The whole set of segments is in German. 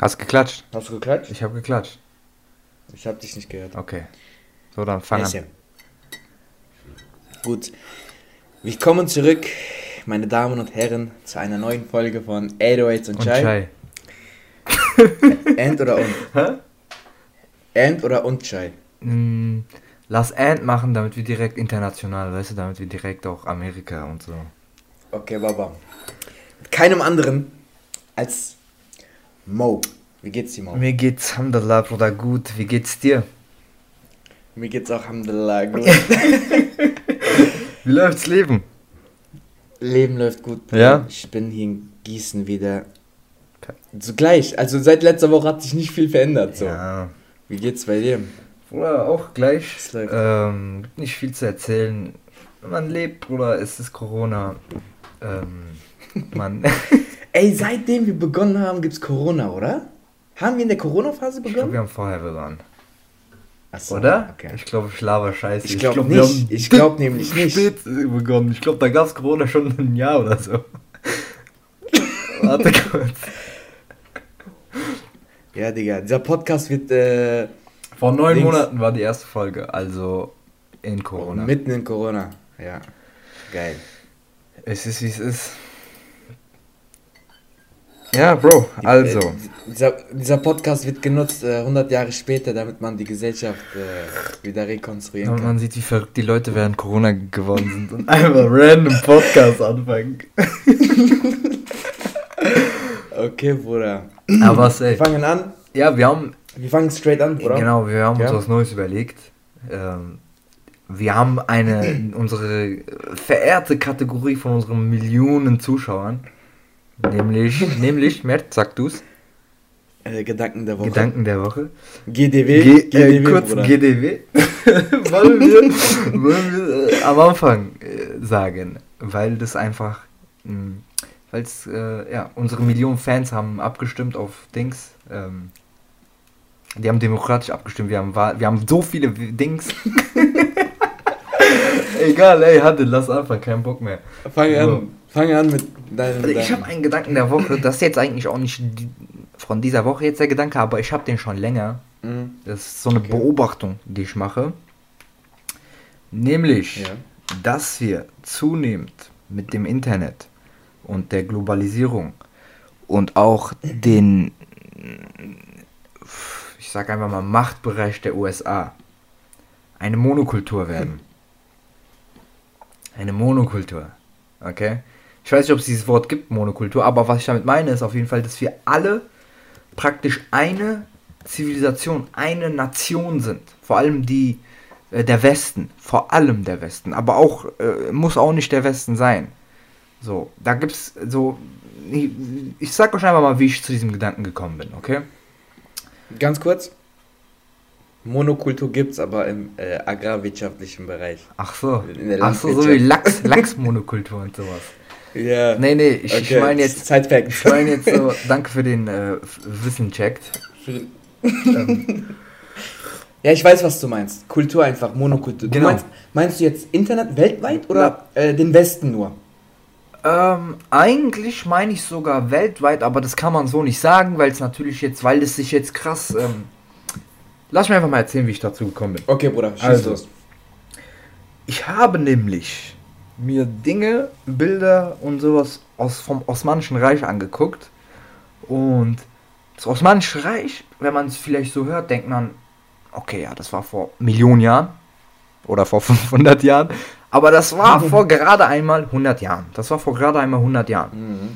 Hast geklatscht? Hast du geklatscht? Ich habe geklatscht. Ich habe dich nicht gehört. Okay. So, dann fang Yes, an. ja. Gut. Willkommen zurück, meine Damen und Herren, zu einer neuen Folge von 808s und Und Chai. Chai. End oder und? Hä? End oder und Chai? Mm, lass And machen, damit wir direkt international, weißt du, damit wir direkt auch Amerika und so. Okay, Baba. Mit keinem anderen als Mo. Wie geht's dir, Mo? Mir geht's, Alhamdulillah, Bruder, gut. Wie geht's dir? Mir geht's auch, Alhamdulillah, gut. Wie läuft's Leben? Leben läuft gut. Ja? Ich bin hier in Gießen wieder. So gleich. Also seit letzter Woche hat sich nicht viel verändert. So. Ja. Wie geht's bei dir? Bruder, auch gleich. Es läuft. Ähm, gibt nicht viel zu erzählen. Man lebt, Bruder, es ist Corona. Ähm, man. Ey, seitdem wir begonnen haben, gibt's Corona, oder? Haben wir in der Corona-Phase Ich glaube, begonnen? wir haben vorher begonnen. Achso, Oder? Okay. Ich glaube, ich laber scheiße. Ich glaub wir nicht. haben Ich glaub nämlich nicht. Spät begonnen. Ich glaube, da gab es Corona schon ein Jahr oder so. Warte kurz. Ja, Digga, dieser Podcast wird äh, Vor neun Links. Monaten war die erste Folge, also in Corona. mitten in Corona. Ja. Geil. Es ist wie es ist. Ja, Bro, also. Äh, dieser, dieser Podcast wird genutzt äh, 100 Jahre später, damit man die Gesellschaft äh, wieder rekonstruieren Und kann. man sieht, wie verrückt die Leute während Corona geworden sind und einfach random Podcast anfangen. Okay, Bruder. Aber was, Wir ey. fangen an. Ja, wir haben Wir fangen straight an, Bruder. Genau, wir haben uns Ja. was Neues überlegt. Ähm, wir haben eine, unsere verehrte Kategorie von unseren Millionen Zuschauern. Nämlich, nämlich, Mert, sag du's, Äh, Gedanken der Woche. Gedanken der Woche. GDW. G äh, GDW, kurz Bruder. GDW. wollen wir, wollen wir äh, am Anfang äh, sagen, weil das einfach, weil es, äh, ja, unsere Millionen Fans haben abgestimmt auf Dings. Ähm, die haben demokratisch abgestimmt. Wir haben, wir haben so viele Dings. Egal, ey, hatte, lass anfangen, kein Bock mehr. Fang So. an. Fang an mit deinem. Also ich habe einen Gedanken der Woche, das ist jetzt eigentlich auch nicht von dieser Woche jetzt der Gedanke, aber ich habe den schon länger. Mhm. Das ist so eine Okay. Beobachtung, die ich mache. Nämlich, Ja. dass wir zunehmend mit dem Internet und der Globalisierung und auch den, ich sag einfach mal, Machtbereich der USA eine Monokultur werden. Eine Monokultur. Okay? Ich weiß nicht, ob es dieses Wort gibt, Monokultur, aber was ich damit meine, ist auf jeden Fall, dass wir alle praktisch eine Zivilisation, eine Nation sind. Vor allem die äh, der Westen, vor allem der Westen, aber auch äh, muss auch nicht der Westen sein. So, da gibt's so ich, ich sag euch einfach mal, wie ich zu diesem Gedanken gekommen bin, okay? Ganz kurz. Monokultur gibt's aber im äh, agrarwirtschaftlichen Bereich. Ach so. Ach so, so wie Lachs, Lachsmonokultur und sowas. Ja. Nee, nee, ich, ich meine jetzt Side ich meine jetzt so, danke für den äh, Wissen-Check. Ähm, Ja, ich weiß, was du meinst. Kultur einfach, Monokultur. Genau. Du meinst, meinst du jetzt Internet weltweit oder äh, den Westen nur? Ähm, eigentlich meine ich sogar weltweit, aber das kann man so nicht sagen, weil es natürlich jetzt, weil es sich jetzt krass. Ähm, lass mich einfach mal erzählen, wie ich dazu gekommen bin. Okay, Bruder, schieß Also. los. Ich habe nämlich mir Dinge, Bilder und sowas aus, vom Osmanischen Reich angeguckt. Und das Osmanische Reich, wenn man es vielleicht so hört, denkt man, okay, ja, das war vor Millionen Jahren oder vor 500 Jahren. Aber das war vor gerade einmal 100 Jahren. Das war vor gerade einmal 100 Jahren. Mhm.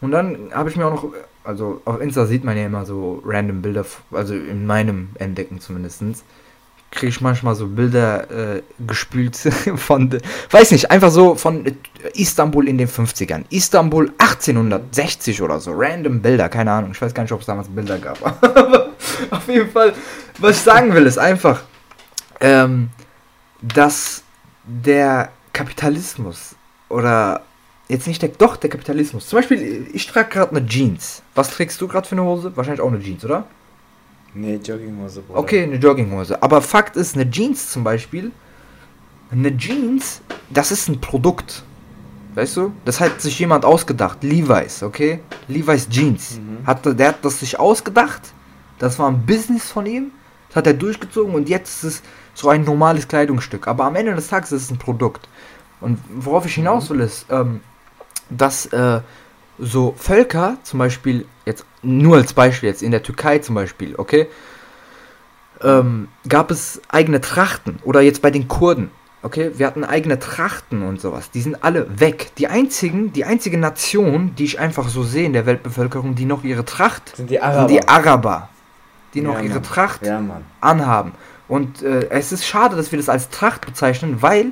Und dann habe ich mir auch noch, also auf Insta sieht man ja immer so random Bilder, also in meinem Entdecken zumindestens kriege ich manchmal so Bilder äh, gespült von, weiß nicht, einfach so von Istanbul in den 50ern. Istanbul 1860 oder so, random Bilder, keine Ahnung. Ich weiß gar nicht, ob es damals Bilder gab. Aber auf jeden Fall, was ich sagen will, ist einfach, ähm, dass der Kapitalismus oder jetzt nicht der, doch der Kapitalismus. Zum Beispiel, ich trage gerade eine Jeans. Was trägst du gerade für eine Hose? Wahrscheinlich auch eine Jeans, oder? Nee, Jogginghose, Bruder. Okay, eine Jogginghose. Aber Fakt ist, eine Jeans zum Beispiel, eine Jeans, das ist ein Produkt. Weißt du? Das hat sich jemand ausgedacht. Levi's, okay? Levi's Jeans. Mhm. Hat, der hat das sich ausgedacht. Das war ein Business von ihm. Das hat er durchgezogen und jetzt ist es so ein normales Kleidungsstück. Aber am Ende des Tages ist es ein Produkt. Und worauf ich hinaus will, ist, ähm, dass äh, so Völker, zum Beispiel, jetzt nur als Beispiel, jetzt in der Türkei zum Beispiel, okay, ähm, gab es eigene Trachten. Oder jetzt bei den Kurden, okay, wir hatten eigene Trachten und sowas. Die sind alle weg. Die einzigen, die einzige Nation, die ich einfach so sehe in der Weltbevölkerung, die noch ihre Tracht, Sind die Araber. sind die Araber. Die noch Ja, ihre Mann. Tracht Ja, anhaben. Und äh, es ist schade, dass wir das als Tracht bezeichnen, weil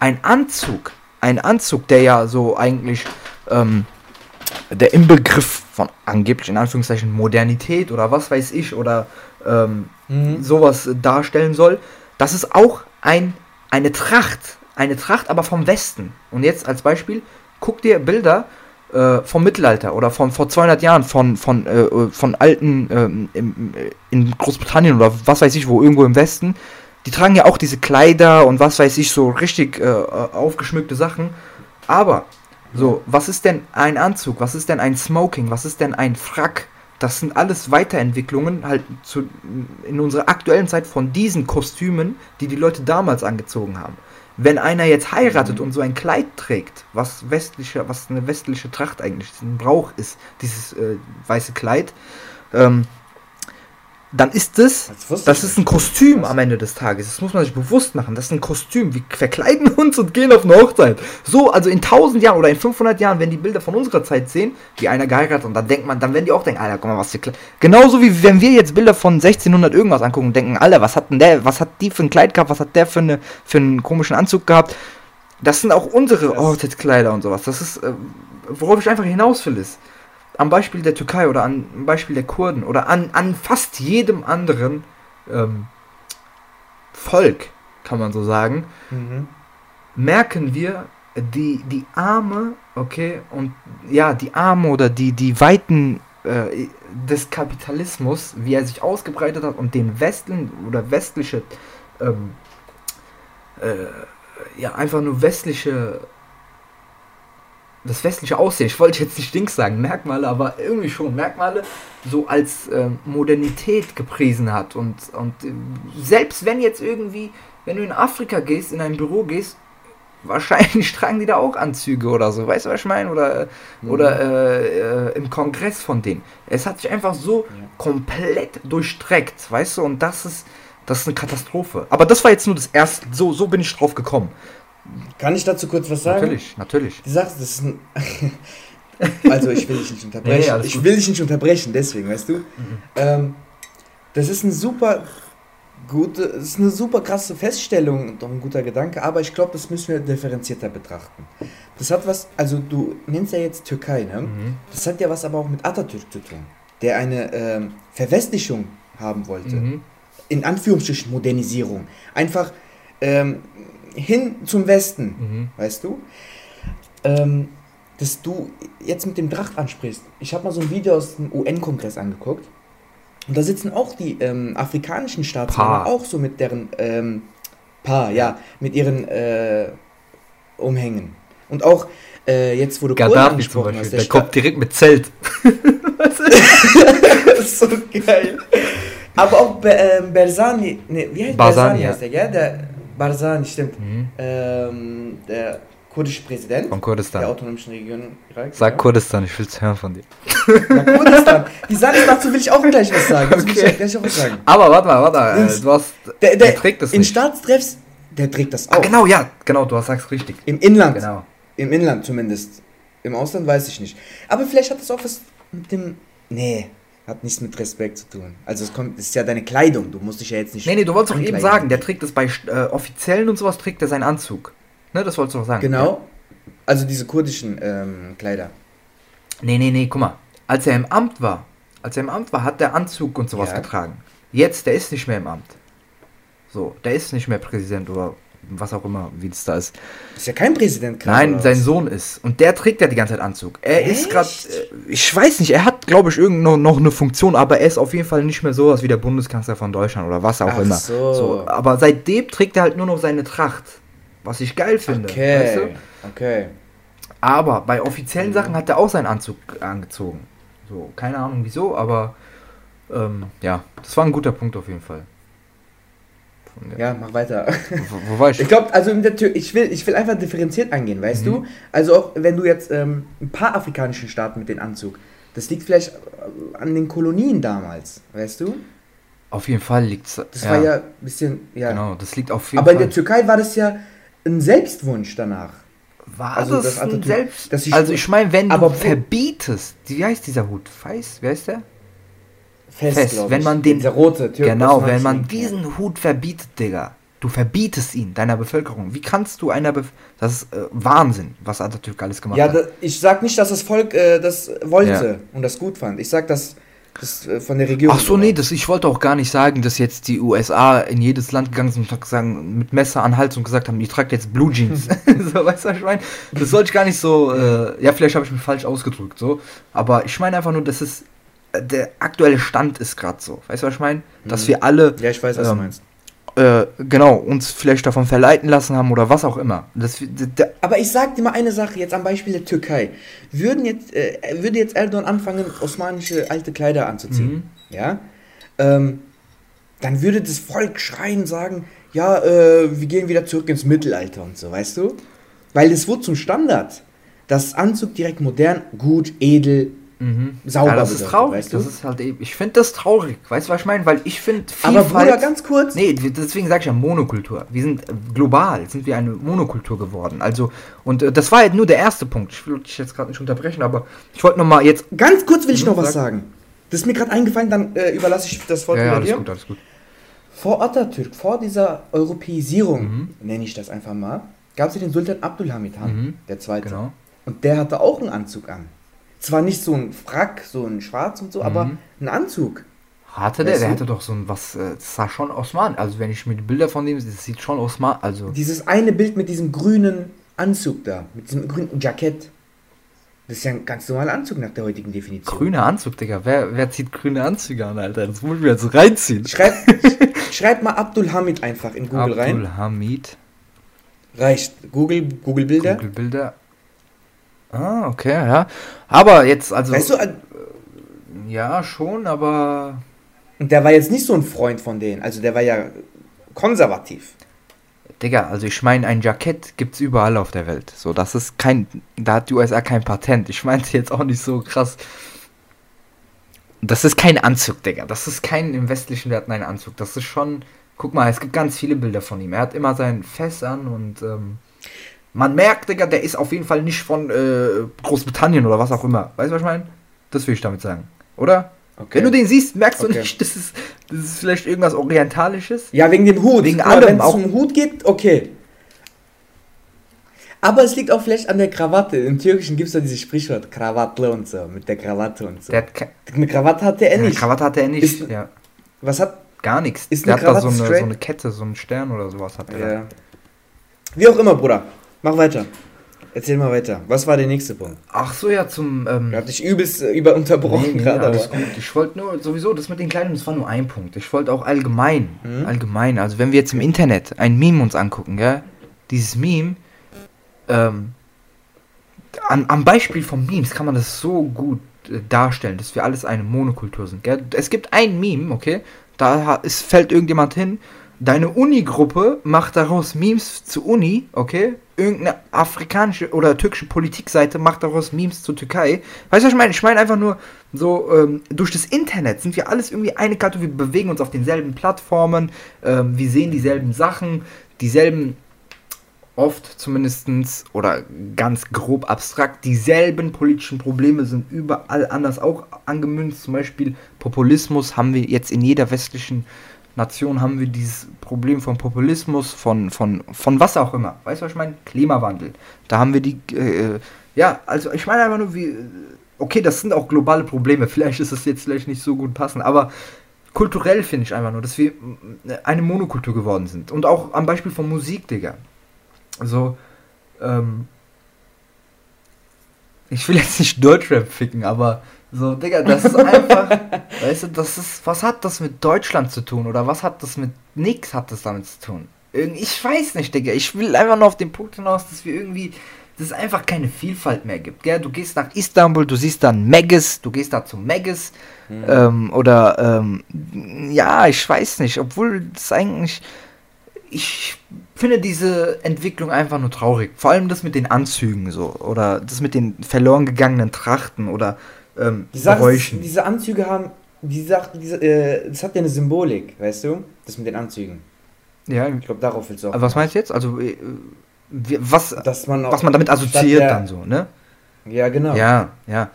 ein Anzug, ein Anzug, der ja so eigentlich ähm, der Inbegriff von angeblich in Anführungszeichen Modernität oder was weiß ich oder ähm, Mhm. sowas darstellen soll, das ist auch ein, eine Tracht. Eine Tracht, aber vom Westen. Und jetzt als Beispiel, guck dir Bilder äh, vom Mittelalter oder von vor 200 Jahren von, von, äh, äh, von alten ähm, im, äh, in Großbritannien oder was weiß ich wo, irgendwo im Westen. Die tragen ja auch diese Kleider und was weiß ich, so richtig äh, äh, aufgeschmückte Sachen. Aber, so, was ist denn ein Anzug? Was ist denn ein Smoking? Was ist denn ein Frack? Das sind alles Weiterentwicklungen halt zu, in unserer aktuellen Zeit von diesen Kostümen, die die Leute damals angezogen haben. Wenn einer jetzt heiratet und so ein Kleid trägt, was westliche, was eine westliche Tracht eigentlich ist, ein Brauch ist, dieses äh, weiße Kleid, ähm, dann ist es, Das das ist ein. Kostüm am Ende des Tages. Das muss man sich bewusst machen. Das ist ein Kostüm. Wir verkleiden uns und gehen auf eine Hochzeit. So, also in 1000 Jahren oder in 500 Jahren, wenn die Bilder von unserer Zeit sehen, wie einer geheiratet und dann denkt man, dann werden die auch denken, Alter, guck mal, was für Kleid. Genauso wie wenn wir jetzt Bilder von 1600 irgendwas angucken und denken, Alter, was hat denn der, was hat die für ein Kleid gehabt, was hat der für, eine, für einen komischen Anzug gehabt. Das sind auch unsere Hochzeitskleider und sowas. Das ist, äh, worauf ich einfach hinaus will, ist, am Beispiel der Türkei oder an, am Beispiel der Kurden oder an, an fast jedem anderen ähm, Volk, kann man so sagen, Mhm. merken wir die, die Arme, okay, und ja, die Arme oder die, die Weiten äh, des Kapitalismus, wie er sich ausgebreitet hat und den Westen oder westliche, ähm, äh, ja, einfach nur westliche, das westliche Aussehen, ich wollte jetzt nicht Dings sagen, Merkmale, aber irgendwie schon Merkmale, so als ähm, Modernität gepriesen hat und, und äh, selbst wenn jetzt irgendwie, wenn du in Afrika gehst, in ein Büro gehst, wahrscheinlich tragen die da auch Anzüge oder so, weißt du, was ich meine? Oder, Mhm. oder äh, äh, im Kongress von denen. Es hat sich einfach so Ja. komplett durchstreckt, weißt du, und das ist, das ist eine Katastrophe. Aber das war jetzt nur das erste, so, so bin ich drauf gekommen. Kann ich dazu kurz was sagen? Natürlich, natürlich. Die Sache, das ist ein. also, ich will dich nicht unterbrechen. Nee, ich will dich nicht unterbrechen, deswegen, weißt du? Ähm, das ist ein super gute, ist eine super krasse Feststellung und auch ein guter Gedanke, aber ich glaube, das müssen wir differenzierter betrachten. Das hat was, also du nennst ja jetzt Türkei, ne? Mhm. Das hat ja was aber auch mit Atatürk zu tun, der eine ähm, Verwestlichung haben wollte. Mhm. In Anführungsstrichen Modernisierung. Einfach ähm, hin zum Westen, Mhm. weißt du? Ähm, dass du jetzt mit dem Dracht ansprichst. Ich habe mal so ein Video aus dem UN-Kongress angeguckt. Und da sitzen auch die ähm, afrikanischen Staatsmänner auch so mit deren ähm, Paar, ja, mit ihren äh, Umhängen. Und auch äh, jetzt, wo du Polen Gaddafi zum angesprochen Beispiel, hast, der der kommt direkt mit Zelt. das ist so geil. Aber auch Be ähm, Berzani, ne, wie heißt Barzani, Berzani ja. heißt der, gell? Der Barzani, stimmt. Mhm. Ähm, der kurdische Präsident Von der Kurdistan. autonomischen Region Irak. Sag ja. Kurdistan, ich will's hören von dir. Ja, Kurdistan. Die Sache dazu will ich auch gleich was sagen. Will Okay. ich gleich auch was sagen. Aber warte mal, warte mal. Äh, du hast. Der, der, Der trägt das in nicht. Staatstreffs, der trägt das auch. Ah, genau, ja, genau, du hast sagst richtig. Im Inland. Genau. Im Inland zumindest. Im Ausland weiß ich nicht. Aber vielleicht hat das auch was mit dem. Nee, hat nichts mit Respekt zu tun. Also es kommt, es ist ja deine Kleidung. Du musst dich ja jetzt nicht. Nee, nee, du wolltest doch eben sagen, der trägt das bei äh, Offiziellen und sowas, trägt er seinen Anzug. Ne, das wolltest du doch sagen. Genau. Also diese kurdischen ähm, Kleider. Nee, nee, nee, guck mal. Als er im Amt war, als er im Amt war, hat der Anzug und sowas Ja. getragen. Jetzt, der ist nicht mehr im Amt. So, der ist nicht mehr Präsident oder was auch immer, wie das da ist. Ist ja kein Präsident gerade. Nein, sein? Sohn ist. Und der trägt ja die ganze Zeit Anzug. Er ist Echt? gerade, ich weiß nicht, er hat, glaube ich, irgend noch, noch eine Funktion, aber er ist auf jeden Fall nicht mehr sowas wie der Bundeskanzler von Deutschland oder was auch Ach immer. so. aber seitdem trägt er halt nur noch seine Tracht. Was ich geil finde. Okay. Weißt du? Okay. Aber bei offiziellen Sachen hat er auch seinen Anzug angezogen. So, keine Ahnung wieso, aber ähm, ja, das war ein guter Punkt auf jeden Fall. Ja, mach weiter. Wo, wo war ich? Ich glaube, also in der Tür, ich will, ich will einfach differenziert angehen, weißt Mhm. du? Also auch wenn du jetzt ähm, ein paar afrikanischen Staaten mit dem Anzug, das liegt vielleicht äh, an den Kolonien damals, weißt du? Auf jeden Fall liegt's. Das war ja ein bisschen, ja. Genau, das liegt auf jeden Aber in Fall. der Türkei war das ja ein Selbstwunsch danach. war also das das Selbst. die also ich meine, wenn Aber du verbietest, wie heißt dieser Hut? Feiß? Wer ist der? Fest, Fest, wenn ich. man den- Dieser rote Türk genau, wenn man diesen Hut verbietet, Digga. Du verbietest ihn, deiner Bevölkerung. Wie kannst du einer Bef Das ist äh, Wahnsinn, was Atatürk alles gemacht Ja, hat. da, ich sag nicht, dass das Volk äh, das wollte Ja. und das gut fand. Ich sag, dass das äh, von der Regierung. Ach so, nee, das, ich wollte auch gar nicht sagen, dass jetzt die USA in jedes Land gegangen sind und sagen, mit Messer an Hals und gesagt haben, ich trage jetzt Blue Jeans. so, weißt du, was ich meine? Das sollte ich gar nicht so, äh, ja, vielleicht habe ich mich falsch ausgedrückt, so. Aber ich meine einfach nur, dass es, äh, der aktuelle Stand ist gerade so. Weißt du, was ich meine? Dass Mhm. wir alle, Ja, ich weiß, was Ähm, du meinst. Äh, genau, uns vielleicht davon verleiten lassen haben oder was auch immer. Das, wir- d- d- Aber ich sag dir mal eine Sache, jetzt am Beispiel der Türkei. Würden jetzt, äh, würde jetzt Erdogan anfangen, osmanische alte Kleider anzuziehen, Mhm. ja, ähm, dann würde das Volk schreien, sagen, ja, äh, wir gehen wieder zurück ins Mittelalter und so, weißt du? Weil es wurde zum Standard. Das Anzug direkt modern, gut, edel, mhm. sauber ja, das ist traurig. weißt du? Das ist halt eben, ich finde das traurig. Weißt du, was ich meine? Weil ich finde Aber Bruder, ganz kurz, Nee, deswegen sage ich ja Monokultur. Wir sind äh, global, sind wir eine Monokultur geworden. Also, und äh, das war halt nur der erste Punkt. Ich will dich jetzt gerade nicht unterbrechen, aber ich wollte nochmal jetzt. ganz kurz will ich Mhm, noch was sag. sagen. Das ist mir gerade eingefallen, dann äh, überlasse ich das Wort Ja, ja, alles dir. gut, alles gut. Vor Atatürk, vor dieser Europäisierung, Mhm. nenne ich das einfach mal, gab es ja den Sultan Abdulhamid Han, Mhm. der Zweite. Genau. Und der hatte auch einen Anzug an. Zwar nicht so ein Frack, so ein Schwarz und so, aber Mhm. einen Anzug. Hatte der? Weißt Der du? hatte doch so ein was, äh, das sah schon Osman. Also, wenn ich mir die Bilder von dem, das sieht schon Osman. Also, Dieses eine Bild mit diesem grünen Anzug da, mit diesem grünen Jackett. Das ist ja ein ganz normaler Anzug nach der heutigen Definition. grüner Anzug, Digga. Wer, wer zieht grüne Anzüge an, Alter? Das muss ich mir jetzt reinziehen. Schreib, schreib mal Abdulhamid einfach in Google rein. Abdul Hamid. Reicht. Google, Google Bilder. Google Bilder. Ah, okay, ja. Aber jetzt, also. Weißt du, äh, ja, schon, aber. und der war jetzt nicht so ein Freund von denen. Also der war ja konservativ. Digga, also ich meine, ein Jackett gibt's überall auf der Welt. So, das ist kein, da hat die USA kein Patent. Ich meinte jetzt auch nicht so krass. Das ist kein Anzug, Digga. Das ist kein im westlichen Werten ein Anzug. Das ist schon, guck mal, es gibt ganz viele Bilder von ihm. Er hat immer sein Fess an und ähm, man merkt, Digga, der ist auf jeden Fall nicht von äh, Großbritannien oder was auch immer. Weißt du, was ich meine? Das will ich damit sagen. Oder? Okay. Wenn du den siehst, merkst du Okay. nicht, das ist, das ist vielleicht irgendwas Orientalisches. Ja, wegen dem Hut. Wegen allem, Wenn es um Hut geht, okay. Aber es liegt auch vielleicht an der Krawatte. Im Türkischen gibt es ja dieses Sprichwort, Krawatte und so, mit der Krawatte und so. Eine Krawatte hatte er Eine nicht. Krawatte hatte er nicht. Ist- ja. Was hat. Gar nichts. Ist der eine hat da so Krawatte eine, so eine Kette, so einen Stern oder sowas hat er. Ja. Wie auch immer, Bruder. Mach weiter. Erzähl mal weiter. Was war der nächste Punkt? Ach so, ja, zum. Ähm, Ich hab dich übelst äh, über unterbrochen nee, nee, gerade. alles aber- gut. Ich wollte nur, sowieso, das mit den Kleidern, das war nur ein Punkt. Ich wollte auch allgemein, Mhm. allgemein, also wenn wir jetzt im Internet ein Meme uns angucken, gell, dieses Meme, ähm, an, am Beispiel von Memes kann man das so gut äh, darstellen, dass wir alles eine Monokultur sind, gell. Es gibt ein Meme, okay, da es fällt irgendjemand hin, deine Uni-Gruppe macht daraus Memes zu Uni, okay? Irgendeine afrikanische oder türkische Politikseite macht daraus Memes zur Türkei. Weißt du, was ich meine? Ich meine einfach nur, so, ähm, durch das Internet sind wir alles irgendwie eine Karte, wir bewegen uns auf denselben Plattformen, ähm, wir sehen dieselben Sachen, dieselben, oft zumindestens oder ganz grob abstrakt, dieselben politischen Probleme sind überall anders auch angemünzt. Zum Beispiel Populismus haben wir jetzt in jeder westlichen Nation haben wir dieses Problem von Populismus, von, von, von was auch immer. Weißt du, was ich meine? Klimawandel. Da haben wir die, äh, ja, also ich meine einfach nur, wie, okay, das sind auch globale Probleme. Vielleicht ist es jetzt vielleicht nicht so gut passend, aber kulturell finde ich einfach nur, dass wir mm, eine Monokultur geworden sind. Und auch am Beispiel von Musik, Digga. So, ähm, ich will jetzt nicht Deutschrap ficken, aber so, Digga, das ist einfach, weißt du, das ist, was hat das mit Deutschland zu tun oder was hat das mit, nix hat das damit zu tun. Irgend, ich weiß nicht, Digga, ich will einfach nur auf den Punkt hinaus, dass wir irgendwie dass es einfach keine Vielfalt mehr gibt. Gell? Du gehst nach Istanbul, du siehst dann Megas, du gehst da zum Megas. Mhm. Ähm, oder ähm, ja, ich weiß nicht, obwohl das eigentlich. Ich finde diese Entwicklung einfach nur traurig. Vor allem das mit den Anzügen so. Oder das mit den verloren gegangenen Trachten oder ähm, die Sache ist, diese Anzüge haben. Die Sache, diese, äh, das hat ja eine Symbolik, weißt du? Das mit den Anzügen. Ja. Ich glaube, darauf willst du auch. Aber was meinst du jetzt? Also, äh, was, man was man damit assoziiert der, dann so, ne? Ja, genau. Ja, ja.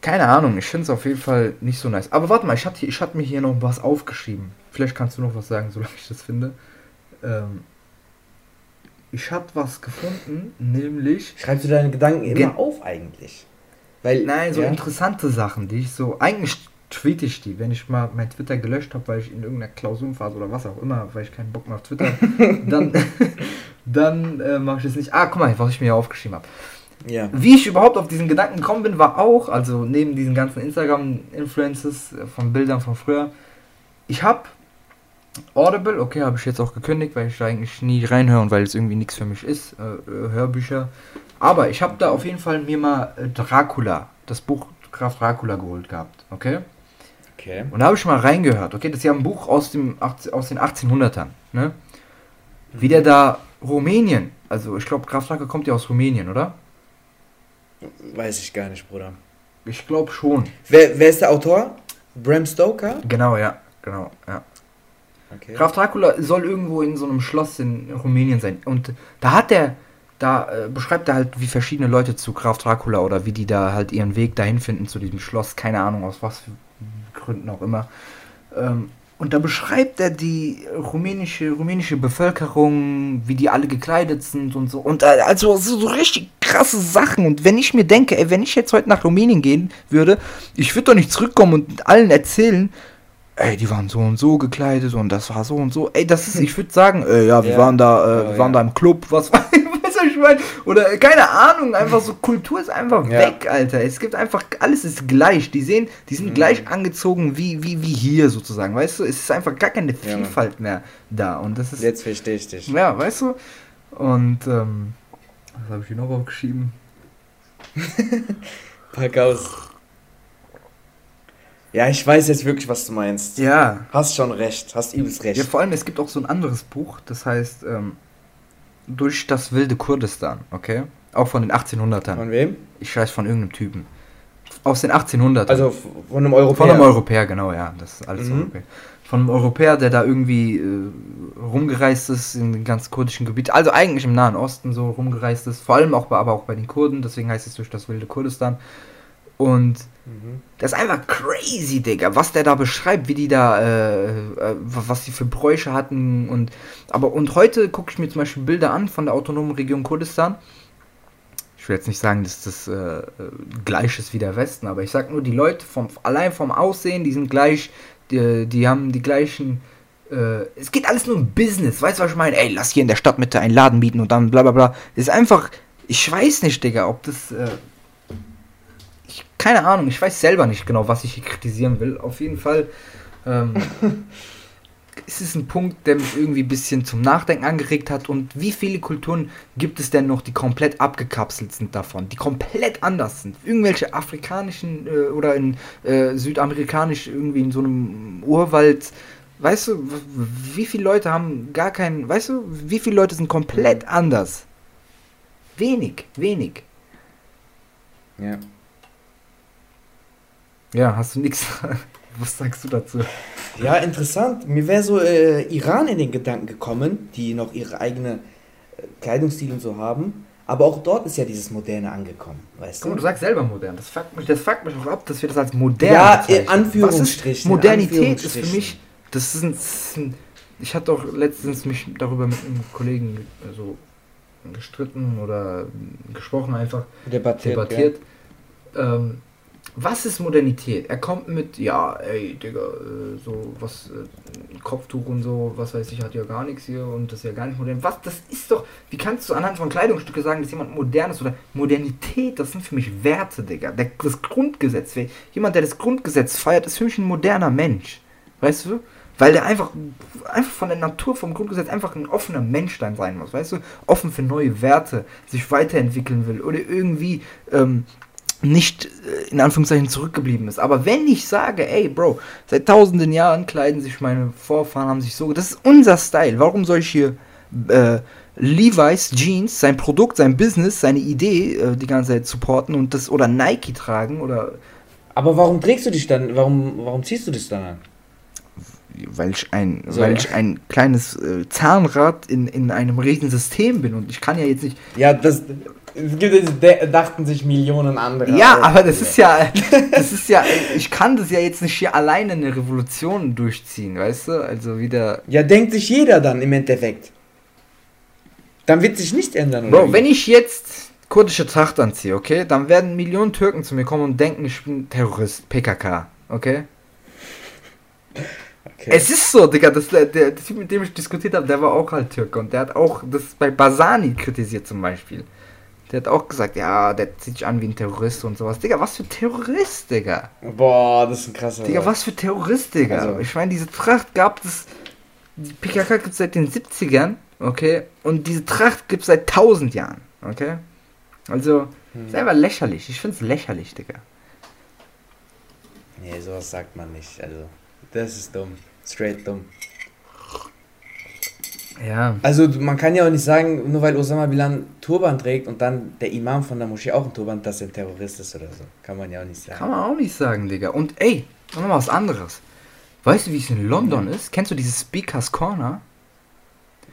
Keine Ahnung, ich finde es auf jeden Fall nicht so nice. Aber warte mal, ich hatte, ich hatte mir hier noch was aufgeschrieben. Vielleicht kannst du noch was sagen, solange ich das finde. Ähm, ich habe was gefunden, nämlich. Schreibst du deine Gedanken immer auf eigentlich? Weil, Nein, so ja. interessante Sachen, die ich so. Eigentlich tweete ich die, wenn ich mal mein Twitter gelöscht habe, weil ich in irgendeiner Klausurenphase oder was auch immer, weil ich keinen Bock mehr auf Twitter, dann, dann äh, mache ich das nicht. Ah, guck mal, was ich mir hier aufgeschrieben habe. Ja. Wie ich überhaupt auf diesen Gedanken gekommen bin, war auch, also neben diesen ganzen Instagram-Influences äh, von Bildern von früher, ich habe Audible, okay, habe ich jetzt auch gekündigt, weil ich da eigentlich nie reinhöre und weil es irgendwie nichts für mich ist, äh, äh Hörbücher. Aber ich habe da auf jeden Fall mir mal äh, Dracula, das Buch Graf Dracula geholt gehabt, okay? Okay. Und da habe ich mal reingehört, okay? Das ist ja ein Buch aus, dem, aus den 1800ern, ne? Wie der da Rumänien, also ich glaube, Graf Dracula kommt ja aus Rumänien, oder? Weiß ich gar nicht, Bruder. Ich glaube schon. Wer, wer ist der Autor? Bram Stoker? Genau, ja, genau, ja. Okay. Graf Dracula soll irgendwo in so einem Schloss in Rumänien sein. Und da hat er da äh, beschreibt er halt, wie verschiedene Leute zu Graf Dracula oder wie die da halt ihren Weg dahin finden zu diesem Schloss, keine Ahnung aus was für Gründen auch immer. Ähm, und da beschreibt er die rumänische, rumänische Bevölkerung, wie die alle gekleidet sind und so. Und äh, also so, so richtig krasse Sachen. Und wenn ich mir denke, ey, wenn ich jetzt heute nach Rumänien gehen würde, ich würde doch nicht zurückkommen und allen erzählen, ey, die waren so und so gekleidet und das war so und so. Ey, das ist, ich würde sagen, äh, ja, wir ja. waren da, äh, wir waren ja. da im Club, was war ich meine? Oder keine Ahnung, einfach so Kultur ist einfach weg, Alter. Es gibt einfach, alles ist gleich. Die sehen, die sind mhm. gleich angezogen wie, wie, wie hier sozusagen, weißt du? Es ist einfach gar keine Vielfalt mehr da. Und das ist. Jetzt verstehe ich dich. Ja, weißt du? Und, ähm, was habe ich hier noch aufgeschrieben? Pack aus. Ja, ich weiß jetzt wirklich, was du meinst. Ja. Hast schon recht, hast übelst recht. Ja, vor allem, es gibt auch so ein anderes Buch, das heißt, ähm, durch das wilde Kurdistan, okay? Auch von den 1800ern. Von wem? Ich weiß von irgendeinem Typen. Aus den 1800ern. Also von einem Europäer? Von einem Europäer, genau, ja. Das ist alles mhm. Europäer. Von einem Europäer, der da irgendwie äh, rumgereist ist in den ganz kurdischen Gebiet. Also eigentlich im Nahen Osten so rumgereist ist. Vor allem auch bei, aber auch bei den Kurden. Deswegen heißt es durch das wilde Kurdistan. Und das ist einfach crazy, Digga, was der da beschreibt, wie die da, äh, äh, was die für Bräuche hatten und aber und heute gucke ich mir zum Beispiel Bilder an von der autonomen Region Kurdistan. Ich will jetzt nicht sagen, dass das äh, gleich ist wie der Westen, aber ich sag nur, die Leute vom allein vom Aussehen, die sind gleich, die, die haben die gleichen äh, es geht alles nur um Business, weißt du, was ich meine? Ey, lass hier in der Stadtmitte einen Laden bieten und dann bla bla bla. Ist einfach, ich weiß nicht, Digga, ob das äh, keine Ahnung, ich weiß selber nicht genau, was ich hier kritisieren will. Auf jeden Fall ähm, ist es ein Punkt, der mich irgendwie ein bisschen zum Nachdenken angeregt hat. Und wie viele Kulturen gibt es denn noch, die komplett abgekapselt sind davon, die komplett anders sind? Irgendwelche afrikanischen äh, oder in äh, südamerikanisch irgendwie in so einem Urwald. Weißt du, wie viele Leute haben gar keinen, weißt du, wie viele Leute sind komplett anders? Wenig, wenig. Ja. Ja, hast du nichts. Was sagst du dazu? Ja, interessant. Mir wäre so äh, Iran in den Gedanken gekommen, die noch ihre eigene äh, Kleidungsstil und so haben. Aber auch dort ist ja dieses Moderne angekommen, weißt du? du sagst selber modern. Das fuckt mich, das fuckt mich auch ab, dass wir das als modern Ja, in Anführungsstrichen. Modernität ist für mich, das ist ein, ich hatte auch letztens mich darüber mit einem Kollegen so gestritten oder gesprochen einfach. Debattiert. debattiert. Ähm, was ist Modernität? Er kommt mit, ja, ey, Digga, äh, so was, äh, Kopftuch und so, was weiß ich, hat ja gar nichts hier und das ist ja gar nicht modern. Was, das ist doch, wie kannst du anhand von Kleidungsstücke sagen, dass jemand modern ist oder Modernität, das sind für mich Werte, Digga. Der, das Grundgesetz, jemand, der das Grundgesetz feiert, ist für mich ein moderner Mensch. Weißt du? Weil der einfach, einfach von der Natur, vom Grundgesetz einfach ein offener Mensch dann sein muss, weißt du? Offen für neue Werte, sich weiterentwickeln will oder irgendwie ähm, nicht äh, in Anführungszeichen zurückgeblieben ist. Aber wenn ich sage, ey Bro, seit tausenden Jahren kleiden sich meine Vorfahren, haben sich so, das ist unser Style. Warum soll ich hier äh, Levi's Jeans, sein Produkt, sein Business, seine Idee äh, die ganze Zeit supporten und das oder Nike tragen oder. Aber warum trägst du dich dann? Warum, warum ziehst du das dann an? Weil ich ein, so. weil ich ein kleines äh, Zahnrad in, in einem riesigen System bin und ich kann ja jetzt nicht. Ja, das, dachten sich Millionen andere. Ja, aber das ist ja, das ist ja, ich kann das ja jetzt nicht hier alleine eine Revolution durchziehen, weißt du? Also wieder. Ja, denkt sich jeder dann im Endeffekt. Dann wird sich nicht ändern, oder? Bro, wie? wenn ich jetzt kurdische Tracht anziehe, okay, dann werden Millionen Türken zu mir kommen und denken, ich bin Terrorist, PKK, okay? Okay. Es ist so, Digga, das, der, der Typ, mit dem ich diskutiert habe, der war auch halt Türke und der hat auch das bei Basani kritisiert zum Beispiel. Der hat auch gesagt, ja, der zieht sich an wie ein Terrorist und sowas. Digga, was für Terrorist, Digga? Boah, das ist ein krasser. Digga, was für Terrorist, Digga? Also. Ich meine, diese Tracht gab es. Die PKK gibt es seit den 70ern, okay? Und diese Tracht gibt es seit 1000 Jahren, okay? Also, hm. selber lächerlich. Ich finde es lächerlich, Digga. Nee, sowas sagt man nicht. Also, das ist dumm. Straight dumm. Ja. Also man kann ja auch nicht sagen, nur weil Osama Bilan Turban trägt und dann der Imam von der Moschee auch einen Turban, dass er ein Terrorist ist oder so. Kann man ja auch nicht sagen. Kann man auch nicht sagen, Digga. Und ey, noch mal was anderes. Weißt du, wie es in London ja. ist? Kennst du dieses Speakers Corner?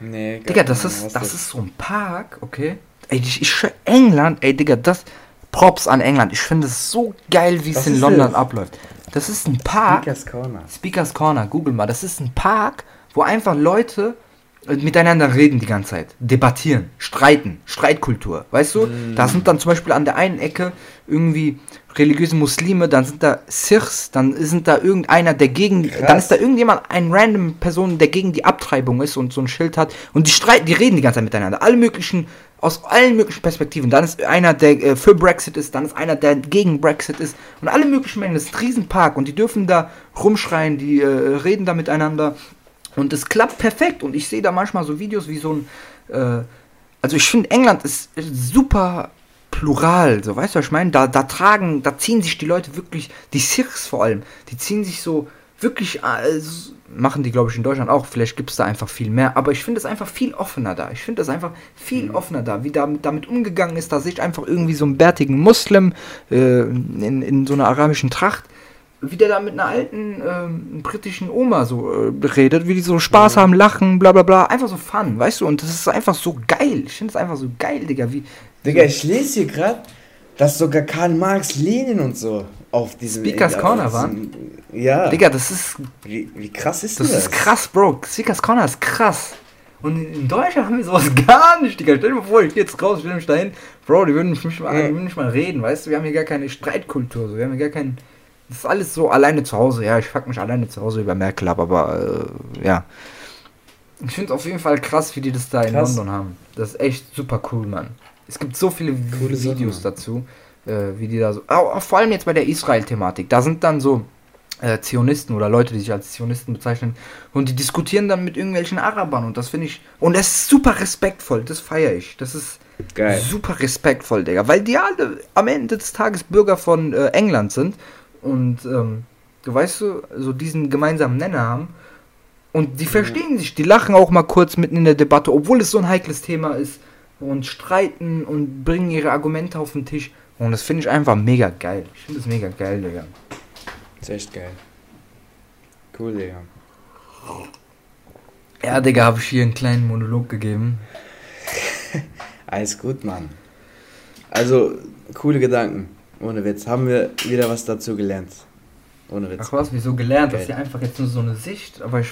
Nee, Digga, das ist, das, das ist so ein Park, okay? Ey, ich, ich England, ey, Digga, das. Props an England. Ich finde es so geil, wie es in London das? abläuft. Das ist ein Park. Speakers Corner. Speakers Corner, google mal. Das ist ein Park, wo einfach Leute miteinander reden die ganze Zeit, debattieren, streiten, Streitkultur, weißt du? Mm. Da sind dann zum Beispiel an der einen Ecke irgendwie religiöse Muslime, dann sind da Sikhs, dann sind da irgendeiner, der gegen, Krass. dann ist da irgendjemand, ein random Person, der gegen die Abtreibung ist und so ein Schild hat und die streiten, die reden die ganze Zeit miteinander, alle möglichen, aus allen möglichen Perspektiven. Dann ist einer, der äh, für Brexit ist, dann ist einer, der gegen Brexit ist und alle möglichen Menschen. Das ist ein Riesenpark und die dürfen da rumschreien, die äh, reden da miteinander und es klappt perfekt. Und ich sehe da manchmal so Videos wie so ein. Äh, also ich finde, England ist super plural. So, weißt du, was ich meine? Da, da tragen, da ziehen sich die Leute wirklich, die Sikhs vor allem, die ziehen sich so wirklich. Äh, machen die, glaube ich, in Deutschland auch. Vielleicht gibt es da einfach viel mehr. Aber ich finde es einfach viel offener da. Ich finde es einfach viel mhm. offener da, wie damit, damit umgegangen ist. Da sehe ich einfach irgendwie so einen bärtigen Muslim äh, in, in so einer arabischen Tracht wie der da mit einer alten ähm, britischen Oma so äh, redet, wie die so Spaß mhm. haben, lachen, bla bla bla. Einfach so Fun, weißt du? Und das ist einfach so geil. Ich finde es einfach so geil, Digga. Wie, Digga, ich lese hier gerade, dass sogar Karl Marx, Lenin und so auf diesem Speakers Corner waren. Ja. Digga, das ist. Wie, wie krass ist das? Das ist krass, Bro. Speakers Corner ist krass. Und in Deutschland haben wir sowas gar nicht, Digga. Stell dir mal vor, ich gehe jetzt raus, ich will mich dahin. Bro, die würden mich nicht mal, die würden nicht mal reden, weißt du? Wir haben hier gar keine Streitkultur, so. wir haben hier gar keinen das ist alles so alleine zu Hause. Ja, ich fuck mich alleine zu Hause über Merkel ab, aber äh, ja. Ich finde es auf jeden Fall krass, wie die das da in London haben. Das ist echt super cool, Mann. Es gibt so viele Coole Videos Sache, dazu, äh, wie die da so. Auch, vor allem jetzt bei der Israel-Thematik. Da sind dann so äh, Zionisten oder Leute, die sich als Zionisten bezeichnen. Und die diskutieren dann mit irgendwelchen Arabern. Und das finde ich. Und das ist super respektvoll. Das feiere ich. Das ist Geil. super respektvoll, Digga. Weil die alle am Ende des Tages Bürger von äh, England sind und ähm, du weißt so, so diesen gemeinsamen Nenner haben. Und die verstehen sich, die lachen auch mal kurz mitten in der Debatte, obwohl es so ein heikles Thema ist. Und streiten und bringen ihre Argumente auf den Tisch. Und das finde ich einfach mega geil. Ich finde das mega geil, Digga. Das ist echt geil. Cool, Digga. Ja, Digga, habe ich hier einen kleinen Monolog gegeben. Alles gut, Mann. Also, coole Gedanken. Ohne Witz. Haben wir wieder was dazu gelernt. Ohne Witz. Ach was, wieso gelernt? Das ist ja einfach jetzt nur so eine Sicht, aber ich.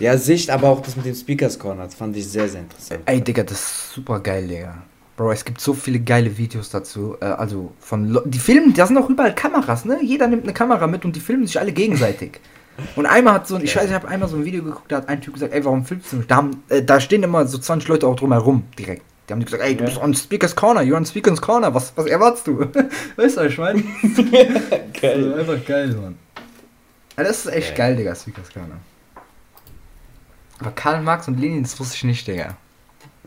Ja, Sicht, aber auch das mit dem Speakers Corner, das fand ich sehr, sehr interessant. Ey, Digga, das ist super geil, Digga. Bro, es gibt so viele geile Videos dazu. Äh, also von Le die filmen, da sind auch überall Kameras, ne? Jeder nimmt eine Kamera mit und die filmen sich alle gegenseitig. Und einmal hat so ein, ich weiß, ich habe einmal so ein Video geguckt, da hat ein Typ gesagt, ey, warum filmst du mich? Da, haben, äh, da stehen immer so 20 Leute auch drumherum direkt. Die haben gesagt, ey, du bist on Speakers Corner, you're on Speakers Corner, was, was erwartest du? weißt du, ich meine? geil. Das ist einfach geil, Mann. Ja, das ist echt geil, geil Digga, Speakers Corner. Aber Karl Marx und Lenin, das wusste ich nicht, Digga.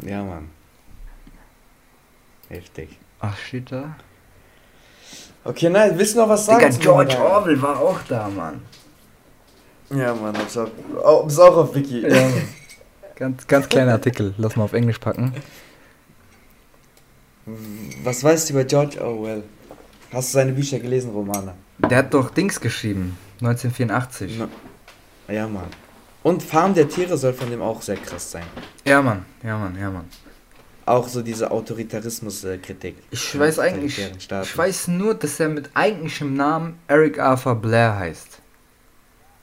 Ja, Mann. Heftig. Ach, steht da? Okay, nein, willst du noch was sagen? Digga, George Orwell war auch da, Mann. Ja, Mann, hab's auch, oh, ist auch auf Wiki. Ja. ganz, ganz kleiner Artikel. Lass mal auf Englisch packen. Was weißt du über George Orwell? Hast du seine Bücher gelesen, Romane? Der hat doch Dings geschrieben. 1984. Na, ja, Mann. Und Farm der Tiere soll von dem auch sehr krass sein. Ja, Mann. Ja, Mann. Ja, Mann. Auch so diese Autoritarismus-Kritik. Ich weiß eigentlich, ich weiß nur, dass er mit eigentlichem Namen Eric Arthur Blair heißt.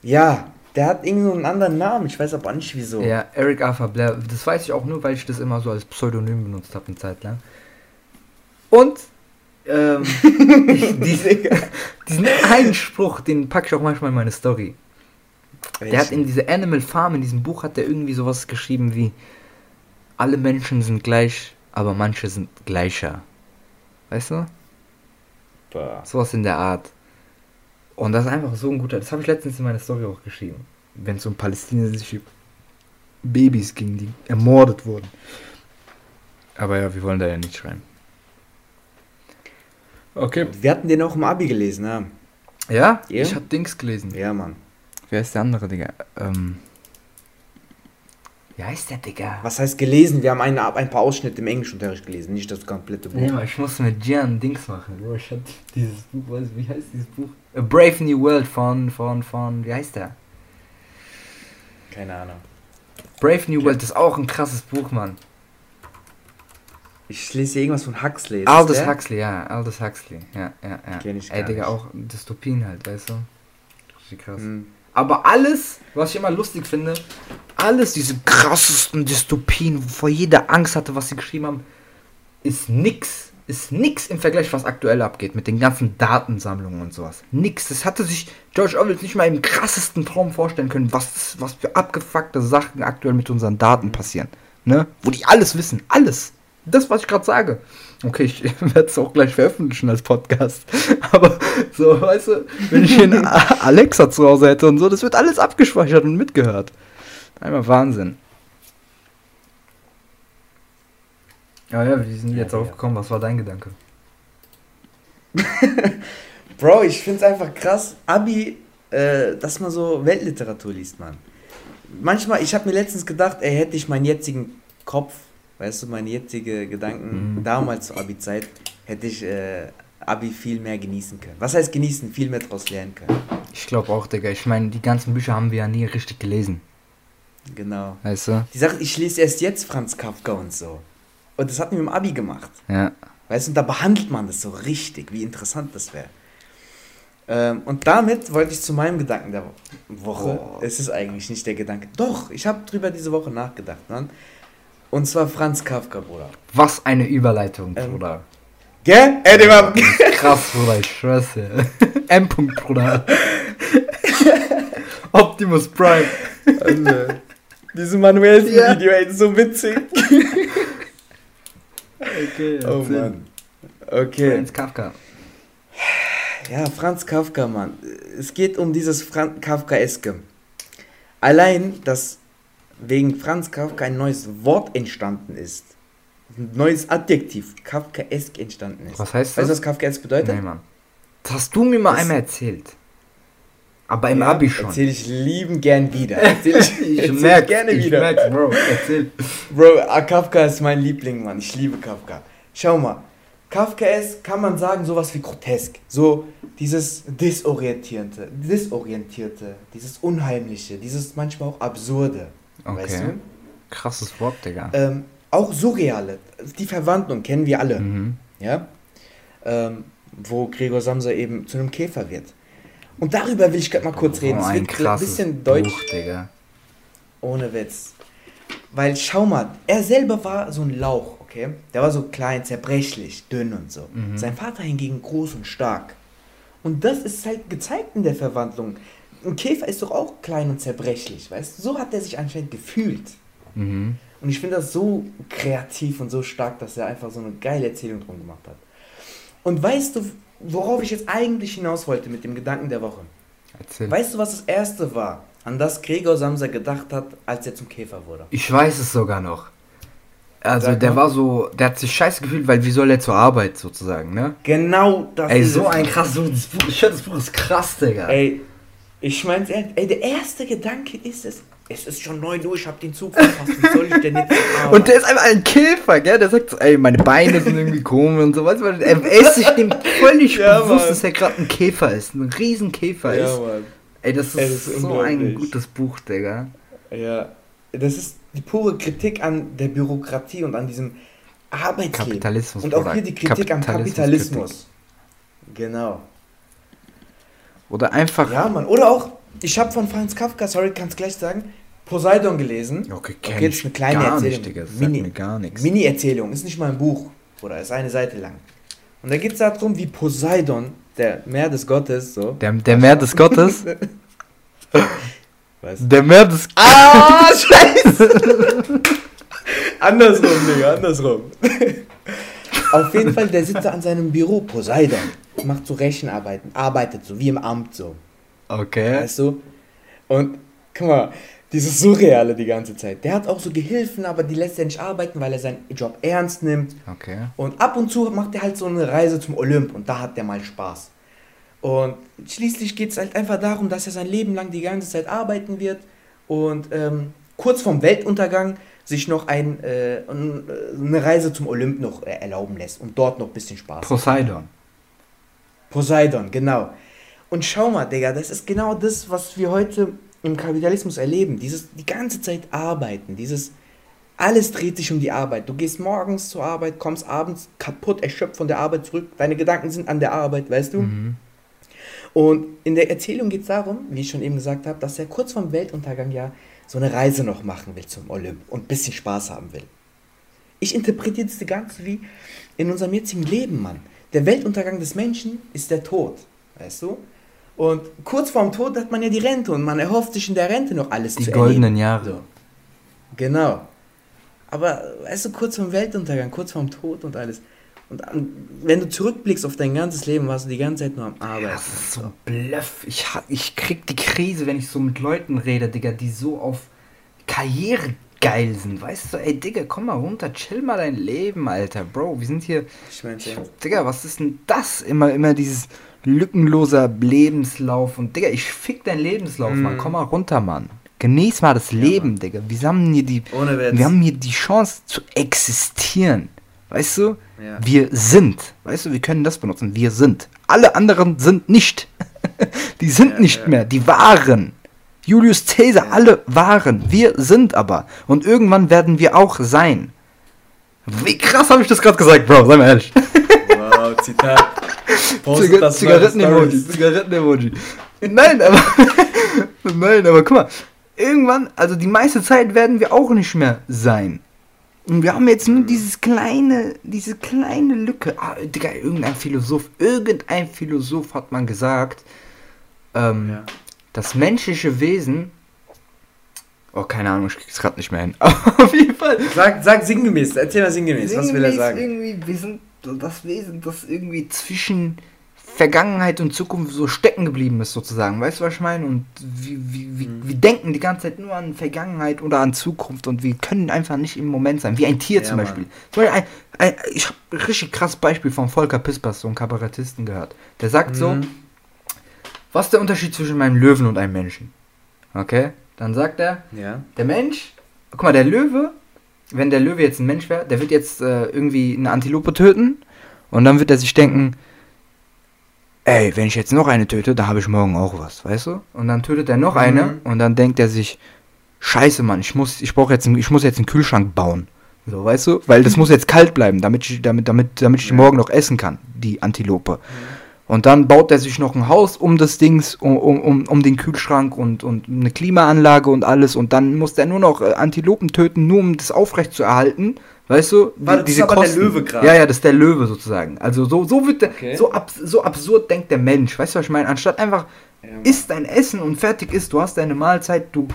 Ja, der hat irgendeinen anderen Namen, ich weiß aber nicht wieso. Ja, Eric Arthur Blair. Das weiß ich auch nur, weil ich das immer so als Pseudonym benutzt habe eine Zeit lang. Und ähm, diese, diesen einen Spruch, den packe ich auch manchmal in meine Story. Welchen? Der hat in diese Animal Farm, in diesem Buch hat er irgendwie sowas geschrieben wie alle Menschen sind gleich, aber manche sind gleicher. Weißt du? Sowas in der Art. Und das ist einfach so ein guter. Das habe ich letztens in meiner Story auch geschrieben. Wenn es um palästinensische Babys ging, die ermordet wurden. Aber ja, wir wollen da ja nicht schreiben. Okay. Wir hatten den auch im Abi gelesen, ja. Ja? Yeah? Ich hab Dings gelesen. Ja, Mann. Wer ist der andere, Digga? Ähm. Wie heißt der, Digga? Was heißt gelesen? Wir haben eine, ein paar Ausschnitte im Englischunterricht gelesen, nicht das komplette Buch. Nee, aber ich musste mit Gian Dings machen, Bro. Ich hab dieses Buch, weiß, wie heißt dieses Buch? A Brave New World von, von, von, wie heißt der? Keine Ahnung. Brave New World ist auch ein krasses Buch, Mann. Ich lese irgendwas von Huxley. Aldous Huxley, ja, Aldous Huxley. Ja, ja, ja. Kenn ich Ey, Digga, nicht. auch Dystopien halt, weißt du? Richtig krass. Mhm. Aber alles, was ich immer lustig finde, alles diese krassesten Dystopien, wovor jeder Angst hatte, was sie geschrieben haben, ist nix. Ist nix im Vergleich, was aktuell abgeht, mit den ganzen Datensammlungen und sowas. Nix. Das hatte sich George Orwell nicht mal im krassesten Traum vorstellen können, was, was für abgefuckte Sachen aktuell mit unseren Daten passieren. Ne? Wo die alles wissen. Alles. Das, was ich gerade sage. Okay, ich werde es auch gleich veröffentlichen als Podcast. Aber so, weißt du, wenn ich hier einen Alexa zu Hause hätte und so, das wird alles abgespeichert und mitgehört. Einmal Wahnsinn. Ja, ja, wie sind ja, jetzt ja. aufgekommen? Was war dein Gedanke? Bro, ich finde es einfach krass, Abi, äh, dass man so Weltliteratur liest, man. Manchmal, ich habe mir letztens gedacht, ey, hätte ich meinen jetzigen Kopf weißt du, meine jetzige Gedanken mhm. damals zur Abi-Zeit, hätte ich äh, Abi viel mehr genießen können. Was heißt genießen? Viel mehr daraus lernen können. Ich glaube auch, Digga. Ich meine, die ganzen Bücher haben wir ja nie richtig gelesen. Genau. Weißt du? Die Sache, ich lese erst jetzt Franz Kafka und so. Und das hat mir im Abi gemacht. Ja. Weißt du, und da behandelt man das so richtig, wie interessant das wäre. Ähm, und damit wollte ich zu meinem Gedanken der Woche. Oh. Es ist eigentlich nicht der Gedanke. Doch, ich habe drüber diese Woche nachgedacht, Mann. Und zwar Franz Kafka, Bruder. Was eine Überleitung, ähm, Bruder. Gell? Ey, der war krass, Bruder, ich schwör's dir. M. -Punkt, Bruder. Optimus Prime. Also, diese Manuelsen-Video, ey, so witzig. okay, oh Mann. Okay. Franz Kafka. Ja, Franz Kafka, Mann. Es geht um dieses Franz Kafkaeske. Allein, dass wegen Franz Kafka ein neues Wort entstanden ist. Ein neues Adjektiv, Kafkaesk entstanden ist. Was heißt das? Weißt du, was Kafkaesk bedeutet? Nein, Mann. Das hast du mir mal das einmal erzählt. Aber im ja, Abi schon. Erzähl ich lieben gern wieder. Erzähl ich, ich erzähl merk, gerne ich wieder. Merk, Bro, erzähl. Bro, ah, Kafka ist mein Liebling, Mann. Ich liebe Kafka. Schau mal. Kafkaesk kann man sagen, sowas wie grotesk. So dieses Disorientierte, Disorientierte, dieses Unheimliche, dieses manchmal auch Absurde. Okay. Weißt du? Krasses Wort, Digga. Ähm, auch surreale. Die Verwandlung kennen wir alle. Mhm. Ja? Ähm, wo Gregor Samsa eben zu einem Käfer wird. Und darüber will ich gerade mal kurz reden. Oh, es wird ein bisschen deutsch. Buch, Digga. Ohne Witz. Weil schau mal, er selber war so ein Lauch, okay? Der war so klein, zerbrechlich, dünn und so. Mhm. Sein Vater hingegen groß und stark. Und das ist halt gezeigt in der Verwandlung ein Käfer ist doch auch klein und zerbrechlich, weißt du? So hat er sich anscheinend gefühlt. Mhm. Und ich finde das so kreativ und so stark, dass er einfach so eine geile Erzählung drum gemacht hat. Und weißt du, worauf ich jetzt eigentlich hinaus wollte mit dem Gedanken der Woche? Erzähl. Weißt du, was das erste war, an das Gregor Samsa gedacht hat, als er zum Käfer wurde? Ich weiß es sogar noch. Also Sag der mal. war so, der hat sich scheiße gefühlt, weil wie soll er zur Arbeit sozusagen, ne? Genau das Ey, ist so ein krass, so, das Buch, ich höre das Buch ist krass, Digga. Ey, ich ehrlich, ey, der erste Gedanke ist es, es ist schon 9 Uhr, ich hab den Zug verpasst, wie soll ich denn jetzt? Und der ist einfach ein Käfer, gell? Der sagt so, ey, meine Beine sind irgendwie komisch und so. Weißt du, er ist sich dem völlig Ja, bewusst, Mann. dass er gerade ein Käfer ist. Ein Riesenkäfer ja, ist. Mann. Ey, das ist, Ey, das ist so ein gutes Buch, Digga. Ja, das ist die pure Kritik an der Bürokratie und an diesem Arbeitsleben. Kapitalismus, Und auch hier die Kritik am Kapitalismus- Kapitalismus. Genau. Oder einfach. Ja, Mann. Oder auch, ich habe von Franz Kafka, sorry, kannst gleich sagen, Poseidon gelesen. Okay, Okay, kenn jetzt ich eine kleine gar Erzählung. nicht, Digga. Mini, mir gar nichts. Mini-Erzählung, ist nicht mal ein Buch. Oder ist eine Seite lang. Und da geht es darum, wie Poseidon, der Meer des Gottes, so. Der, der Meer des Gottes. Was? Der Meer des. Ah, scheiße! andersrum, Digga, andersrum. Auf jeden Fall, der sitzt da an seinem Büro, Poseidon. Macht so Rechenarbeiten, arbeitet so, wie im Amt so. Okay. Weißt du? Und guck mal, dieses Surreale die ganze Zeit. Der hat auch so Gehilfen, aber die lässt er nicht arbeiten, weil er seinen Job ernst nimmt. Okay. Und ab und zu macht er halt so eine Reise zum Olymp und da hat der mal Spaß. Und schließlich geht es halt einfach darum, dass er sein Leben lang die ganze Zeit arbeiten wird und ähm, kurz vorm Weltuntergang sich noch ein, äh, äh, eine Reise zum Olymp noch äh, erlauben lässt und dort noch ein bisschen Spaß. Poseidon. Poseidon, genau. Und schau mal, Digga, das ist genau das, was wir heute im Kapitalismus erleben. Dieses die ganze Zeit arbeiten, dieses alles dreht sich um die Arbeit. Du gehst morgens zur Arbeit, kommst abends kaputt, erschöpft von der Arbeit zurück. Deine Gedanken sind an der Arbeit, weißt du? Mhm. Und in der Erzählung geht es darum, wie ich schon eben gesagt habe, dass er kurz vorm Weltuntergang ja so eine Reise noch machen will zum Olymp und ein bisschen Spaß haben will. Ich interpretiere das Ganze wie in unserem jetzigen Leben, Mann. Der Weltuntergang des Menschen ist der Tod, weißt du? Und kurz vorm Tod hat man ja die Rente und man erhofft sich in der Rente noch alles Die zu goldenen erleben. Jahre. So. Genau. Aber weißt du, kurz vorm Weltuntergang, kurz vorm Tod und alles. Und wenn du zurückblickst auf dein ganzes Leben, warst du die ganze Zeit nur am Arbeiten. Das ist so Bluff. Ich, ich krieg die Krise, wenn ich so mit Leuten rede, Digga, die so auf Karriere geil sind. Weißt du, ey, Digga, komm mal runter, chill mal dein Leben, Alter. Bro, wir sind hier. Ich meine, Digga, was ist denn das? Immer, immer dieses lückenloser Lebenslauf. Und Digga, ich fick deinen Lebenslauf, Mhm. Mann. Komm mal runter, Mann. Genieß mal das Leben, Digga. Wir haben hier die. ohne Witz. Wir haben hier die Chance zu existieren. Weißt du? Ja. Wir sind. Weißt du, wir können das benutzen. Wir sind. Alle anderen sind nicht. die sind Ja, nicht ja. mehr. Die waren. Julius Caesar, alle waren. Wir sind aber. Und irgendwann werden wir auch sein. Wie krass habe ich das gerade gesagt, Bro? Sei mal ehrlich. Wow, Zitat. Ziga- Zigaretten-Emoji. Zigaretten-Emoji. Nein, aber. Nein, aber guck mal. Irgendwann, also die meiste Zeit werden wir auch nicht mehr sein. Und wir haben jetzt nur dieses kleine, diese kleine Lücke. Ah, Digga, irgendein Philosoph, irgendein Philosoph hat man gesagt, ähm, Ja. das menschliche Wesen. Oh, keine Ahnung, ich krieg's gerade nicht mehr hin. Auf jeden Fall. Sag, sag sinngemäß, erzähl mal sinngemäß, was will er sagen? Irgendwie, wir sind das Wesen, das irgendwie zwischen Vergangenheit und Zukunft so stecken geblieben ist, sozusagen. Weißt du, was ich meine? Und wir, wir, wir, Mhm. wir denken die ganze Zeit nur an Vergangenheit oder an Zukunft und wir können einfach nicht im Moment sein. Wie ein Tier Ja, zum. Beispiel. Zum Beispiel ein, ein, ich habe ein richtig krasses Beispiel von Volker Pispers, so einem Kabarettisten, gehört. Der sagt so, Mhm. was ist der Unterschied zwischen meinem Löwen und einem Menschen? Okay? Dann sagt er, Ja. der Mensch, guck mal, der Löwe, wenn der Löwe jetzt ein Mensch wäre, der wird jetzt äh, irgendwie eine Antilope töten und dann wird er sich denken, ey, wenn ich jetzt noch eine töte, da habe ich morgen auch was, weißt du? Und dann tötet er noch Mhm. eine und dann denkt er sich, scheiße, Mann, ich muss, ich brauche jetzt, einen- ich muss jetzt einen Kühlschrank bauen. So, weißt du? Weil das muss jetzt kalt bleiben, damit ich, damit, damit, damit ich die Ja. morgen noch essen kann, die Antilope. Und dann baut er sich noch ein Haus um das Dings, um, um, um, den Kühlschrank und, und eine Klimaanlage und alles. Und dann muss er nur noch äh, Antilopen töten, nur um das aufrecht zu erhalten. Weißt du? Warte, das ist aber der Löwe grad. Ja, ja, das ist der Löwe sozusagen. Also so, so wird der, Okay. so, abs so absurd denkt der Mensch. Weißt du, was ich meine? Anstatt einfach, Ja. isst dein Essen und fertig ist, du hast deine Mahlzeit, du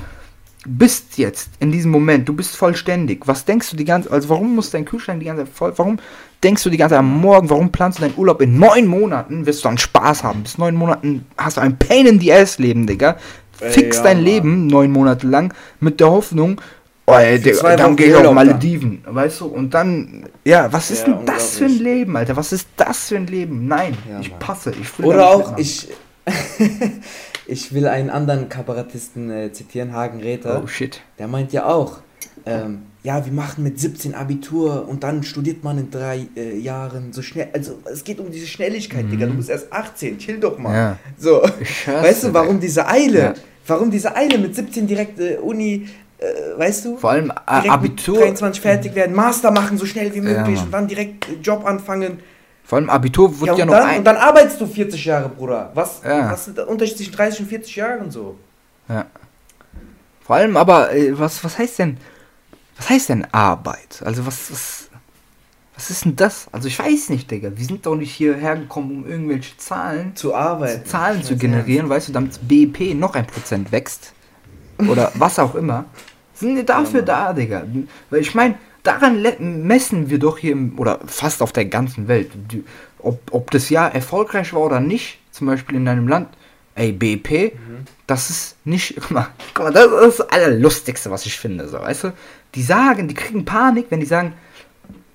bist jetzt in diesem Moment, du bist vollständig. Was denkst du die ganze also warum muss dein Kühlschrank die ganze Zeit voll, warum denkst du die ganze Zeit am Morgen, warum planst du deinen Urlaub in neun Monaten, wirst du dann Spaß haben. Bis neun Monaten hast du ein Pain in the Ass Leben, Digga. Fix ja, dein Mann. Leben neun Monate lang mit der Hoffnung, oh, ey, der, dann ich auf. Malediven, weißt du? Und dann, ja, was ist Ja, denn das für ein. Leben, Alter? Was ist das für ein Leben? Nein, Ja, ich Mann. passe. Ich will Oder da auch, ich, ich will einen anderen Kabarettisten äh, zitieren, Hagen Räther. Oh shit. Der meint ja auch, ähm, ja, wir machen mit 17 Abitur und dann studiert man in drei äh, Jahren so schnell. Also es geht um diese Schnelligkeit, Digga. Du bist erst 18, chill doch mal. Mhm. Ja. So. Hör's Weißt du, warum diese Eile? Ja. Warum diese Eile mit 17 direkt äh, Uni, äh, weißt du? Vor allem äh, Abitur. Mit 23 fertig werden, Master machen so schnell wie möglich Mann. und dann direkt äh, Job anfangen. Vor allem Abitur wird Ja, ja, noch dann, ein. und dann arbeitest du 40 Jahre, Bruder. Was, Ja. was ist der Unterschied zwischen 30 und 40 Jahren so? Ja. Vor allem aber, äh, was, was heißt denn, was heißt denn Arbeit? Also was, was, was ist denn das? Also ich weiß nicht, Digga. Wir sind doch nicht hierher gekommen, um irgendwelche Zahlen, Zu arbeiten. Zahlen Ich zu generieren, weißt du, damit BIP noch ein Prozent wächst. Oder was auch immer. Sind dafür da, Digga? Weil ich meine, daran messen wir doch hier, im, oder fast auf der ganzen Welt, die, ob, ob das Jahr erfolgreich war oder nicht, zum Beispiel in deinem Land. Ey, BIP, das ist nicht, guck mal, guck mal, das ist das Allerlustigste, was ich finde, so, weißt du? Die sagen, die kriegen Panik, wenn die sagen,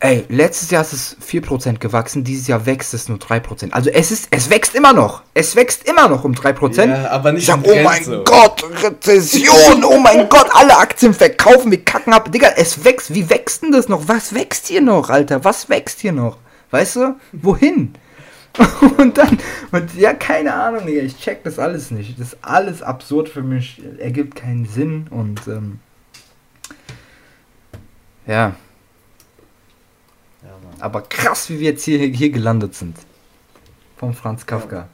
ey, letztes Jahr ist es 4% gewachsen, dieses Jahr wächst es nur 3%. Also es ist, es wächst immer noch. Es wächst immer noch um 3%. Ja, aber nicht ich sag, oh mein so. Gott, Rezession, oh mein Gott, alle Aktien verkaufen, wir kacken ab. Digga, es wächst, wie wächst denn das noch? Was wächst hier noch, Alter? Was wächst hier noch? Weißt du? Wohin? Und dann, und ja, keine Ahnung, Digga, ich check das alles nicht. Das ist alles absurd für mich, ergibt keinen Sinn und, ähm, ja. Aber krass, wie wir jetzt hier, hier gelandet sind. Von Franz Kafka.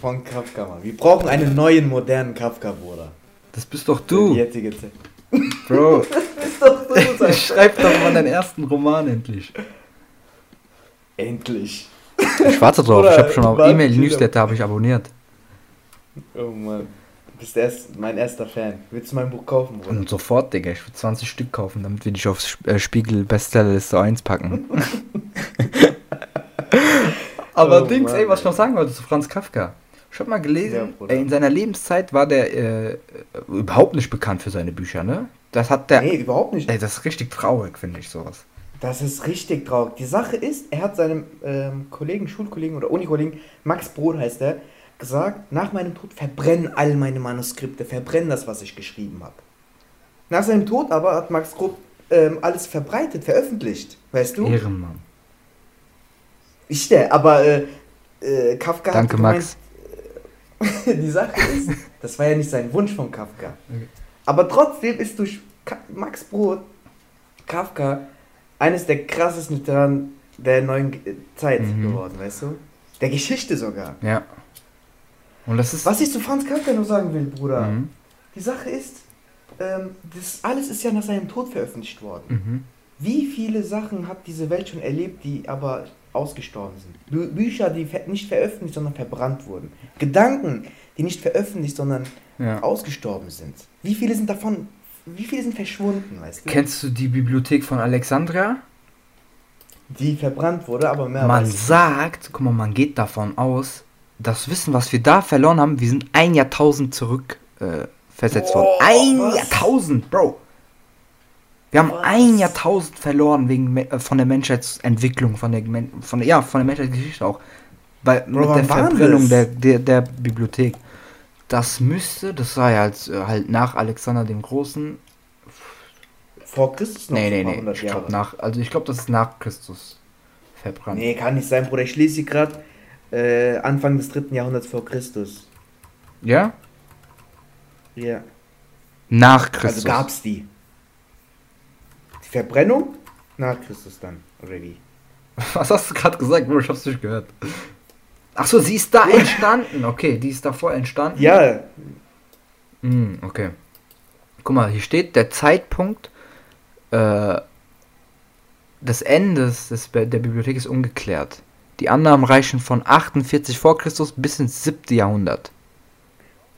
Von Kafka, Mann. Wir brauchen einen neuen, modernen Kafka, Bruder. Das bist doch du, jetzige Zeit. Bro. ist doch du, Schreib doch mal deinen ersten Roman endlich. Endlich. Ich warte drauf, Bruder, ich habe schon auf E-Mail-Newsletter habe ich abonniert. Oh Mann. Bist erst mein erster Fan. Willst du mein Buch kaufen, Bruder? Und sofort, Digga, ich würde 20 Stück kaufen, damit wir dich aufs Sp- äh, Spiegel Bestsellerliste 1 packen. Aber Oh Dings, Mann, ey, was ich noch sagen wollte zu Franz Kafka. Ich habe mal Ja, gelesen, Bruder. ey, in seiner Lebenszeit war der äh, überhaupt nicht bekannt für seine Bücher, ne? Das hat der. Nee, überhaupt nicht. Ey, das ist richtig traurig, finde ich sowas. Das ist richtig traurig. Die Sache ist, er hat seinem ähm, Kollegen, Schulkollegen oder Unikollegen, Max Brot heißt er, gesagt, nach meinem Tod verbrennen all meine Manuskripte, verbrennen das, was ich geschrieben habe. Nach seinem Tod aber hat Max Brot ähm, alles verbreitet, veröffentlicht, weißt du? Ehrenmann. Ich der, aber äh, äh, Kafka Danke, hat Max. gemeint, die Sache ist, das war ja nicht sein Wunsch von Kafka. Okay. Aber trotzdem ist durch Ka Max Brot Kafka eines der krassesten Literaten der neuen Zeit Mhm. geworden, weißt du? Der Geschichte sogar. Ja. Und das ist. Was ich zu Franz Kafka nur sagen will, Bruder, Mhm. die Sache ist, ähm, das alles ist ja nach seinem Tod veröffentlicht worden. Mhm. Wie viele Sachen hat diese Welt schon erlebt, die aber ausgestorben sind? Bü Bücher, die nicht veröffentlicht, sondern verbrannt wurden. Gedanken, die nicht veröffentlicht, sondern Ja. ausgestorben sind. Wie viele sind davon, wie viele sind verschwunden, weißt du? Kennst du die Bibliothek von Alexandria? die verbrannt wurde, aber mehr man sagt, guck mal, man geht davon aus, das Wissen, was wir da verloren haben, wir sind ein Jahrtausend zurück äh, versetzt worden. Ein was? Jahrtausend, Bro. Wir haben Was? ein Jahrtausend verloren wegen äh, von der Menschheitsentwicklung, von der, von der, ja, von der Menschheitsgeschichte auch. Bei, Bro, mit der Verbrennung der, der, der Bibliothek. Das müsste, das war ja als, äh, halt nach Alexander dem Großen. Vor Christus noch Nee, nee, nee. Ich glaube nach, also ich glaube, das ist nach Christus verbrannt. Nee, kann nicht sein, Bruder. Ich lese sie gerade äh, Anfang des dritten Jahrhunderts vor Christus. Ja? Ja. Nach Christus. Also gab's die. Die Verbrennung? Nach Christus dann. Oder wie? Was hast du gerade gesagt, Bro? Ich hab's nicht gehört. Ach so, sie ist da entstanden. Okay, die ist davor entstanden. Ja, Hm, okay. Guck mal, hier steht der Zeitpunkt äh, des Endes des, der Bibliothek ist ungeklärt. Die Annahmen reichen von 48 vor Christus bis ins 7. Jahrhundert.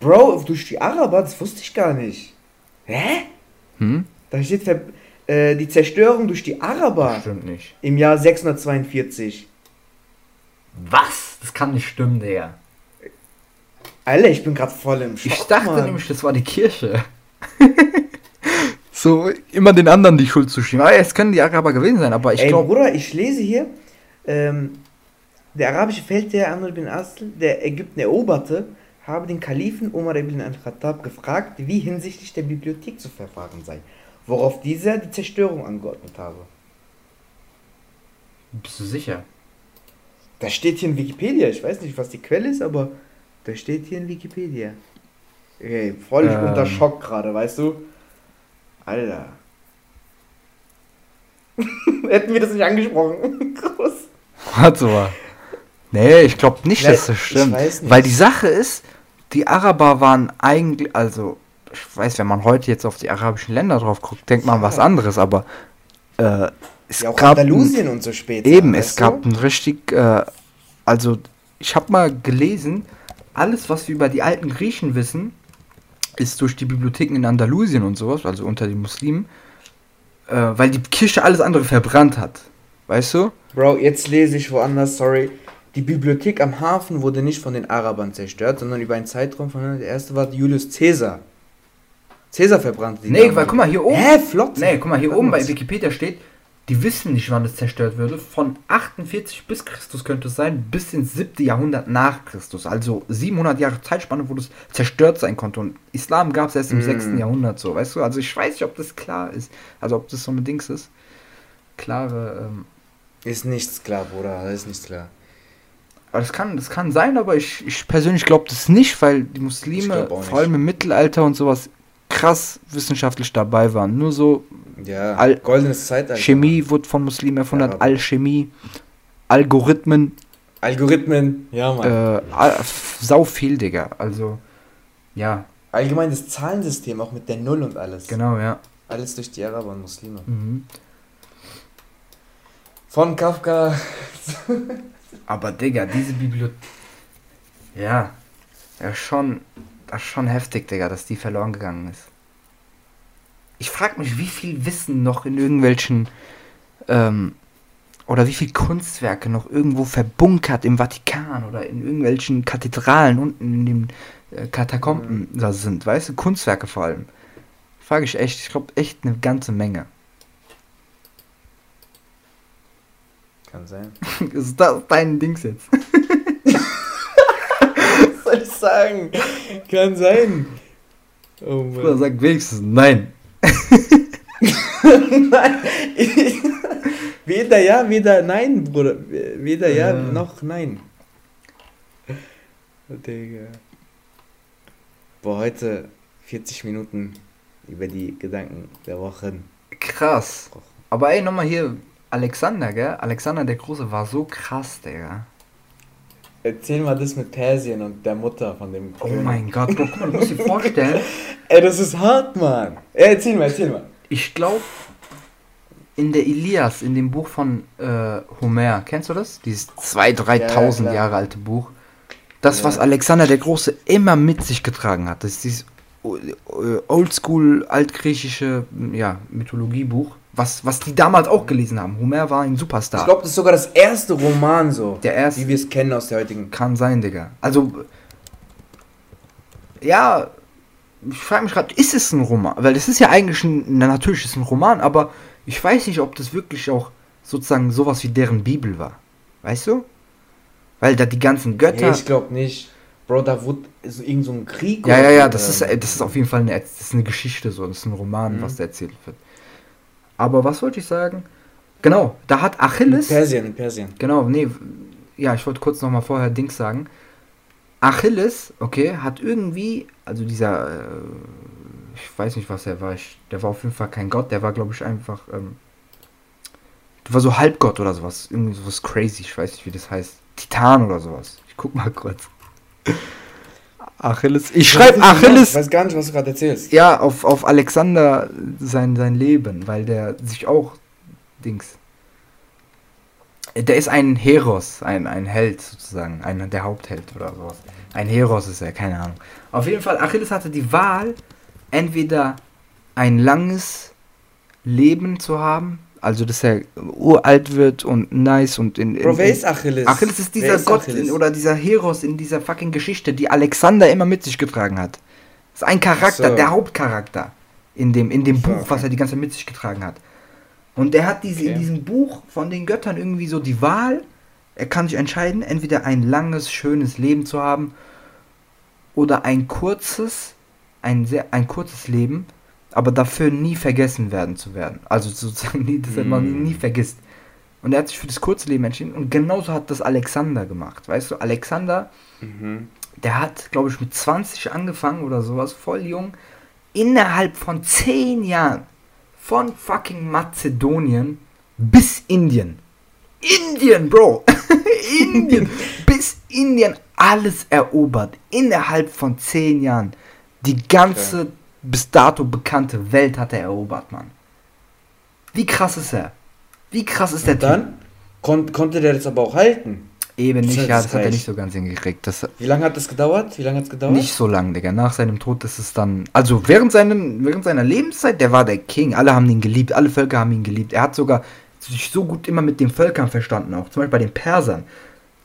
Bro, durch die Araber, das wusste ich gar nicht. Hä? Hm? Da steht äh, die Zerstörung durch die Araber Stimmt nicht. im Jahr 642. Was? Das kann nicht stimmen, Digga. Alter, ich bin gerade voll im Schock. Ich dachte Mann. nämlich, das war die Kirche. so, immer den anderen die Schuld zu schieben. Aber es können die Araber gewesen sein, aber ich glaube. Bruder, ich lese hier, ähm, der arabische Feldherr Amr bin Asl, der Ägypten eroberte, habe den Kalifen Umar ibn al-Khattab gefragt, wie hinsichtlich der Bibliothek zu verfahren sei, worauf dieser die Zerstörung angeordnet habe. Bist du sicher? Das steht hier in Wikipedia. Ich weiß nicht, was die Quelle ist, aber das steht hier in Wikipedia. Okay, voll ähm. unter Schock gerade, weißt du? Alter. Hätten wir das nicht angesprochen. Groß. Warte mal. Nee, ich glaube nicht, dass das stimmt. Weil die Sache ist, die Araber waren eigentlich, also, ich weiß, wenn man heute jetzt auf die arabischen Länder drauf guckt, denkt man ja. was anderes, aber äh, es ja, auch gab Andalusien ein, und so später. Eben, es gab ein richtig, äh, also ich habe mal gelesen, alles, was wir über die alten Griechen wissen, ist durch die Bibliotheken in Andalusien und sowas, also unter den Muslimen, äh, weil die Kirche alles andere verbrannt hat. Weißt du? Bro, jetzt lese ich woanders, sorry. Die Bibliothek am Hafen wurde nicht von den Arabern zerstört, sondern über einen Zeitraum von. Der erste war Julius Caesar. Caesar verbrannte die. Nee, weil guck mal hier oben. Hä, flott. Nee, guck mal hier oben bei Wikipedia steht, die wissen nicht, wann es zerstört würde. Von 48 bis Christus könnte es sein, bis ins 7. Jahrhundert nach Christus. Also 700 Jahre Zeitspanne, wo das zerstört sein konnte. Und Islam gab es erst im mm. 6. Jahrhundert so, weißt du? Also ich weiß nicht, ob das klar ist. Also ob das so ein Dings ist. Klare. Ähm ist nichts klar, Bruder. Ist nichts klar. Aber das kann, das kann sein, aber ich, ich persönlich glaube das nicht, weil die Muslime, vor allem im Mittelalter und sowas, krass wissenschaftlich dabei waren. Nur so. Ja, Al goldenes Zeitalter. Chemie wurde von Muslimen erfunden, ja, Alchemie, Algorithmen. Algorithmen, ja, Mann. Äh, sau viel, Digga. Also, ja. Allgemein das Zahlensystem, auch mit der Null und alles. Genau, ja. Alles durch die Araber und Muslime. Mhm. Von Kafka. Aber, Digga, diese Bibliothek. Ja. Ja, schon das ist schon heftig, Digga, dass die verloren gegangen ist. Ich frag mich, wie viel Wissen noch in irgendwelchen ähm, oder wie viel Kunstwerke noch irgendwo verbunkert im Vatikan oder in irgendwelchen Kathedralen unten in den äh, Katakomben mhm. da sind, weißt du, Kunstwerke vor allem. Frage ich echt, ich glaube echt eine ganze Menge. Kann sein. ist das dein Dings jetzt? soll ich sagen? Kann sein. Oh Mann. Oder sag wenigstens nein. nein. weder ja, weder nein, Bruder. Weder ja, ja noch nein. Digga. Boah, heute 40 Minuten über die Gedanken der Wochen. Krass. Aber ey, nochmal hier, Alexander, gell? Alexander der Große war so krass, Digga. Erzähl mal das mit Persien und der Mutter von dem Oh König. mein Gott, Bro, guck mal, du musst dir vorstellen. Ey, das ist hart, Mann. Ey, erzähl mal, erzähl mal. Ich glaube, in der Ilias, in dem Buch von äh, Homer, kennst du das? Dieses 2.000, 3.000 ja, Jahre alte Buch. Das, ja. was Alexander der Große immer mit sich getragen hat. Das ist dieses äh, oldschool altgriechische ja, Mythologiebuch was, was die damals auch gelesen haben. Homer war ein Superstar. Ich glaube, das ist sogar das erste Roman so. Der erste. Wie wir es kennen aus der heutigen. Kann sein, Digga. Also, ja, ich frage mich gerade, ist es ein Roman? Weil das ist ja eigentlich ein, na, natürlich ist es ein Roman, aber ich weiß nicht, ob das wirklich auch sozusagen sowas wie deren Bibel war. Weißt du? Weil da die ganzen Götter. Nee, ich glaube nicht. Bro, da wurde so irgend so ein Krieg. Ja, ja, ja, das ist, das ist auf jeden Fall eine, das ist eine Geschichte so. Das ist ein Roman, mhm. was da erzählt wird. Aber was wollte ich sagen? Genau, da hat Achilles. In Persien, in Persien. Genau, nee, ja, ich wollte kurz nochmal vorher Dings sagen. Achilles, okay, hat irgendwie, also dieser, äh, ich weiß nicht, was er war, ich, der war auf jeden Fall kein Gott, der war, glaube ich, einfach, ähm, der war so Halbgott oder sowas, irgendwie sowas crazy, ich weiß nicht, wie das heißt, Titan oder sowas. Ich guck mal kurz. Achilles. Ich schreibe Achilles. Ich weiß gar nicht, was du gerade erzählst. Ja, auf, auf Alexander sein, sein Leben, weil der sich auch Dings. Der ist ein Heros, ein, ein Held sozusagen, ein, der Hauptheld oder sowas. Ein Heros ist er, keine Ahnung. Auf jeden Fall, Achilles hatte die Wahl, entweder ein langes Leben zu haben, Also, dass er uralt wird und nice und in. in Bro, wer in- ist Achilles? Achilles ist dieser ist Gott in, oder dieser Heros in dieser fucking Geschichte, die Alexander immer mit sich getragen hat. Das ist ein Charakter, so. der Hauptcharakter in dem, in dem So, Buch, was okay. er die ganze Zeit mit sich getragen hat. Und der hat diese, in Okay. diesem Buch von den Göttern irgendwie so die Wahl. Er kann sich entscheiden, entweder ein langes, schönes Leben zu haben oder ein kurzes, ein sehr, ein kurzes Leben, aber dafür nie vergessen werden zu werden. Also sozusagen, nie, dass man ihn Mm. nie vergisst. Und er hat sich für das kurze Leben entschieden und genauso hat das Alexander gemacht. Weißt du, Alexander, Mhm. der hat, glaube ich, mit 20 angefangen oder sowas, voll jung, innerhalb von 10 Jahren von fucking Mazedonien bis Indien. Indien, Bro! Indien! bis Indien alles erobert. Innerhalb von 10 Jahren. Die ganze bis dato bekannte Welt hat er erobert, Mann. Wie krass ist er? Wie krass ist der Und dann kon konnte der das aber auch halten. Eben nicht, ja, das hat er nicht so ganz hingekriegt. Das Wie lange hat das gedauert? Wie lange hat es gedauert? nicht so lang, Digga. Nach seinem Tod ist es dann. Also während, seinen, während seiner Lebenszeit, der war der King. Alle haben ihn geliebt, alle Völker haben ihn geliebt. Er hat sogar sich so gut immer mit den Völkern verstanden, auch zum Beispiel bei den Persern.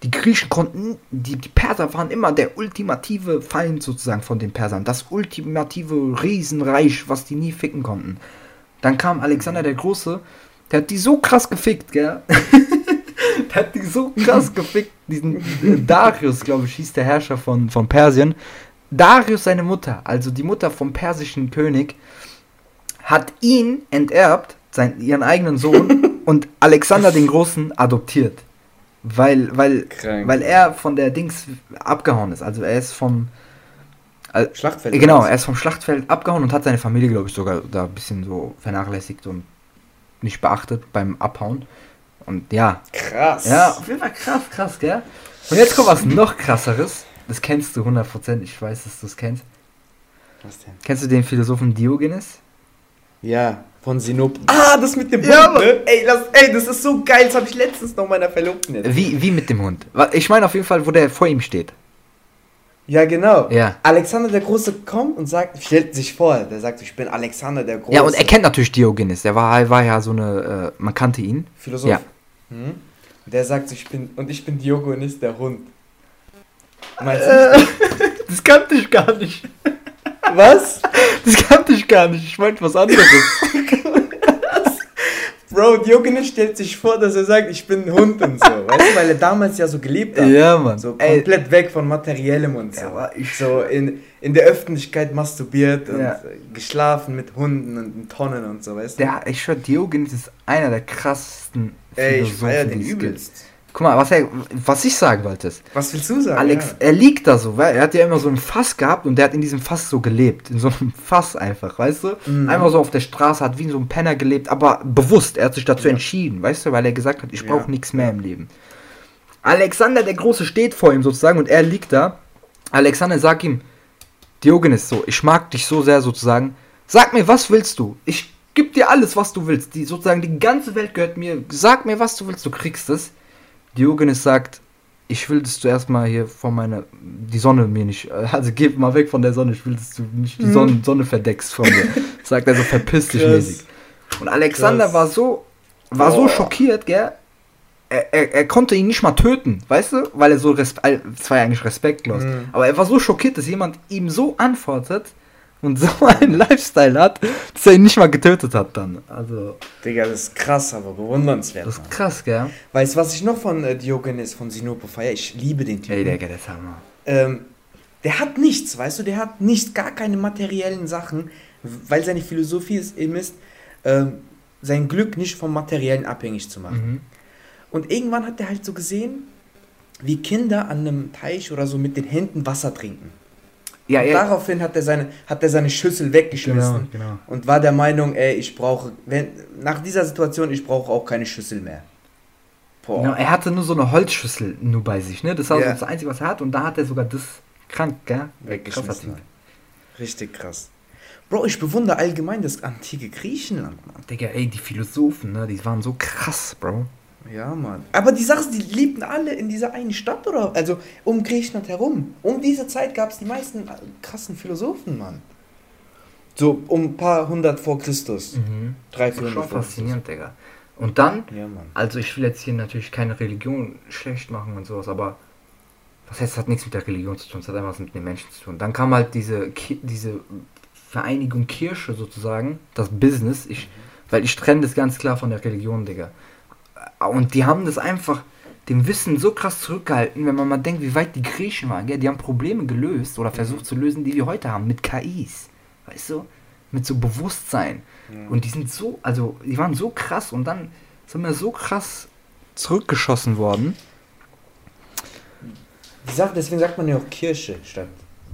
Die Griechen konnten, die, die Perser waren immer der ultimative Feind sozusagen von den Persern. Das ultimative Riesenreich, was die nie ficken konnten. Dann kam Alexander der Große, der hat die so krass gefickt, gell? der hat die so krass gefickt. Diesen äh, Darius, glaube ich, hieß der Herrscher von, von Persien. Darius, seine Mutter, also die Mutter vom persischen König, hat ihn enterbt, sein, ihren eigenen Sohn, und Alexander den Großen adoptiert. Weil, weil, Krank. weil er von der Dings abgehauen ist. Also er ist vom. Schlachtfeld. Äh, Genau, er ist vom Schlachtfeld abgehauen und hat seine Familie, glaube ich, sogar da ein bisschen so vernachlässigt und nicht beachtet beim Abhauen. Und ja, Krass. ja, auf jeden Fall krass, krass, gell? Und jetzt kommt was noch krasseres. Das kennst du 100%, ich weiß, dass du es kennst. Was denn? Kennst du den Philosophen Diogenes? Ja, von Sinop. Ah, das mit dem Ja, Hund, ne? Ey, das, ey, das ist so geil. Das habe ich letztens noch meiner Verlobten erzählt. Wie, wie mit dem Hund? Ich meine auf jeden Fall, wo der vor ihm steht. Ja, genau. Ja. Alexander der Große kommt und sagt, stellt sich vor, der sagt, ich bin Alexander der Große. Ja, und er kennt natürlich Diogenes. Der war, war ja so eine, äh, man kannte ihn. Philosoph. Ja. Hm? Der sagt, ich bin, und ich bin Diogenes der Hund. Meinst Äh. Das kannte ich gar nicht. du? Was? Das kannte ich gar nicht. Ich meinte was anderes. Bro, Diogenes stellt sich vor, dass er sagt, ich bin ein Hund und so. Weißt du, weil er damals ja so gelebt hat. ja, Mann. So Ey, komplett weg von Materiellem und so. Ja, ich- so in, in der Öffentlichkeit masturbiert und Ja. geschlafen mit Hunden und Tonnen und so, weißt du? der, ich schwör, Diogenes ist einer der krassesten Ey, ich feier den übelst. Guck mal, was, er, was ich sagen wollte. ist, Was willst du sagen? Alex, Ja. er liegt da so, weil er hat ja immer so ein Fass gehabt und der hat in diesem Fass so gelebt. In so einem Fass einfach, weißt du? Mhm. Einfach so auf der Straße, hat wie so ein Penner gelebt, aber bewusst. Er hat sich dazu Ja. entschieden, weißt du? Weil er gesagt hat, ich Ja. brauche nichts mehr im Leben. Alexander der Große steht vor ihm sozusagen und er liegt da. Alexander sagt ihm, Diogenes, so, ich mag dich so sehr sozusagen. Sag mir, was willst du? Ich geb dir alles, was du willst. Die, sozusagen die ganze Welt gehört mir. Sag mir, was du willst, du kriegst es. Diogenes sagt, ich will, dass du erstmal hier vor meiner, die Sonne mir nicht, äh, also geh mal weg von der Sonne, ich will, dass du nicht die Mhm. Sonne, Sonne verdeckst von mir. Sagt er so, verpiss dich Krass. mäßig. Und Alexander Krass. war so, war so Boah. schockiert, gell? Er, er, er konnte ihn nicht mal töten, weißt du? Weil er so, es war ja eigentlich respektlos. Mhm. Aber er war so schockiert, dass jemand ihm so antwortet und so einen Lifestyle hat, dass er ihn nicht mal getötet hat dann. Also, Digga, das ist krass, aber bewundernswert. das Mann. ist krass, gell? Weißt du, was ich noch von äh, Diogenes von Sinope feiere? Ich liebe den Typen. Ey, Digga, das ist Hammer. ähm, der hat nichts, weißt du, der hat nicht, gar keine materiellen Sachen, weil seine Philosophie ist, eben ist, ähm, sein Glück nicht vom Materiellen abhängig zu machen. Mhm. Und irgendwann hat er halt so gesehen, wie Kinder an einem Teich oder so mit den Händen Wasser trinken. Ja, Und daraufhin hat er, seine, hat er seine Schüssel weggeschmissen Genau, genau. und war der Meinung, ey, ich brauche, wenn, nach dieser Situation, ich brauche auch keine Schüssel mehr. Boah. Genau, er hatte nur so eine Holzschüssel nur bei sich, ne? Das war so das Einzige, was er hat. Und da hat er sogar das krank, gell? Weggeschmissen. Richtig krass. Bro, ich bewundere allgemein das antike Griechenland, Mann. Digga, ey, die Philosophen, ne? Die waren so krass, Bro. Ja, Mann. Aber die Sache ist, die lebten alle in dieser einen Stadt, oder? Also um Griechenland herum. Um diese Zeit gab es die meisten äh, krassen Philosophen, Mann. So um ein paar hundert vor Christus. Mhm. Drei, Das ist schon vor Christus. faszinierend, Digga. Und dann, Ja, Mann. also ich will jetzt hier natürlich keine Religion schlecht machen und sowas, aber was heißt, das hat nichts mit der Religion zu tun, es hat einfach was mit den Menschen zu tun. Dann kam halt diese, Ki- diese Vereinigung Kirche sozusagen, das Business, ich, weil ich trenne das ganz klar von der Religion, Digga. Und die haben das einfach, dem Wissen so krass zurückgehalten, wenn man mal denkt, wie weit die Griechen waren, gell? die haben Probleme gelöst oder versucht zu lösen, die wir heute haben, mit KIs, weißt du, mit so Bewusstsein. Und die sind so, also die waren so krass und dann sind wir so krass zurückgeschossen worden. Die Sache, deswegen sagt man ja auch Kirche statt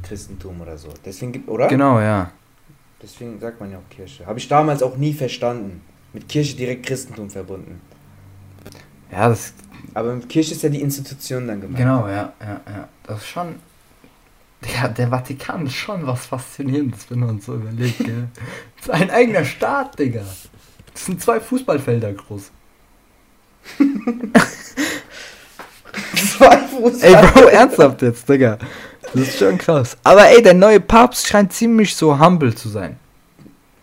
Christentum oder so. Deswegen gibt, oder? Genau, ja. Deswegen sagt man ja auch Kirche. Habe ich damals auch nie verstanden. Mit Kirche direkt Christentum verbunden. Ja, das, Aber Kirche ist ja die Institution dann gemeint. genau, ja, ja, ja. Das ist schon, ja, der Vatikan ist schon was Faszinierendes, wenn man so überlegt, gell. Das ist ein eigener Staat, Digga. Das sind zwei Fußballfelder groß. Zwei Fuß. Ey, Bro, ernsthaft jetzt, Digga. Das ist schon krass. Aber ey, der neue Papst scheint ziemlich so humble zu sein.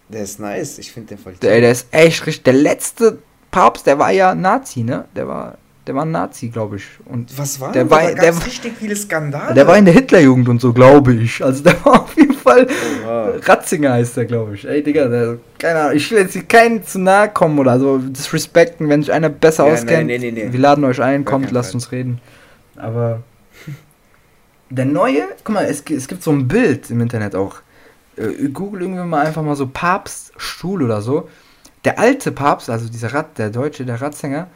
Der ist nice. Ich finde den voll Der, der ist echt richtig. Der letzte Papst, der war ja Nazi, ne? Der war, der war ein Nazi, glaube ich. Und Was war Der war- da der gab's war- richtig viele Skandale. der war in der Hitlerjugend und so, glaube ich. Also der war auf jeden Fall. Oha. Ratzinger heißt der, glaube ich. Ey, Digga, der, keine Ahnung. Ich will jetzt hier keinen zu nahe kommen oder so disrespekten, wenn sich einer besser Ja, auskennt. nein, nee, nee, nee. Wir laden euch ein, kommt, lasst Fall. uns reden. Aber der neue, guck mal, es, es gibt so ein Bild im Internet auch. Äh, Google irgendwie mal einfach mal so Papststuhl oder so. Der alte Papst, also dieser Rat, der Deutsche, der Ratzinger,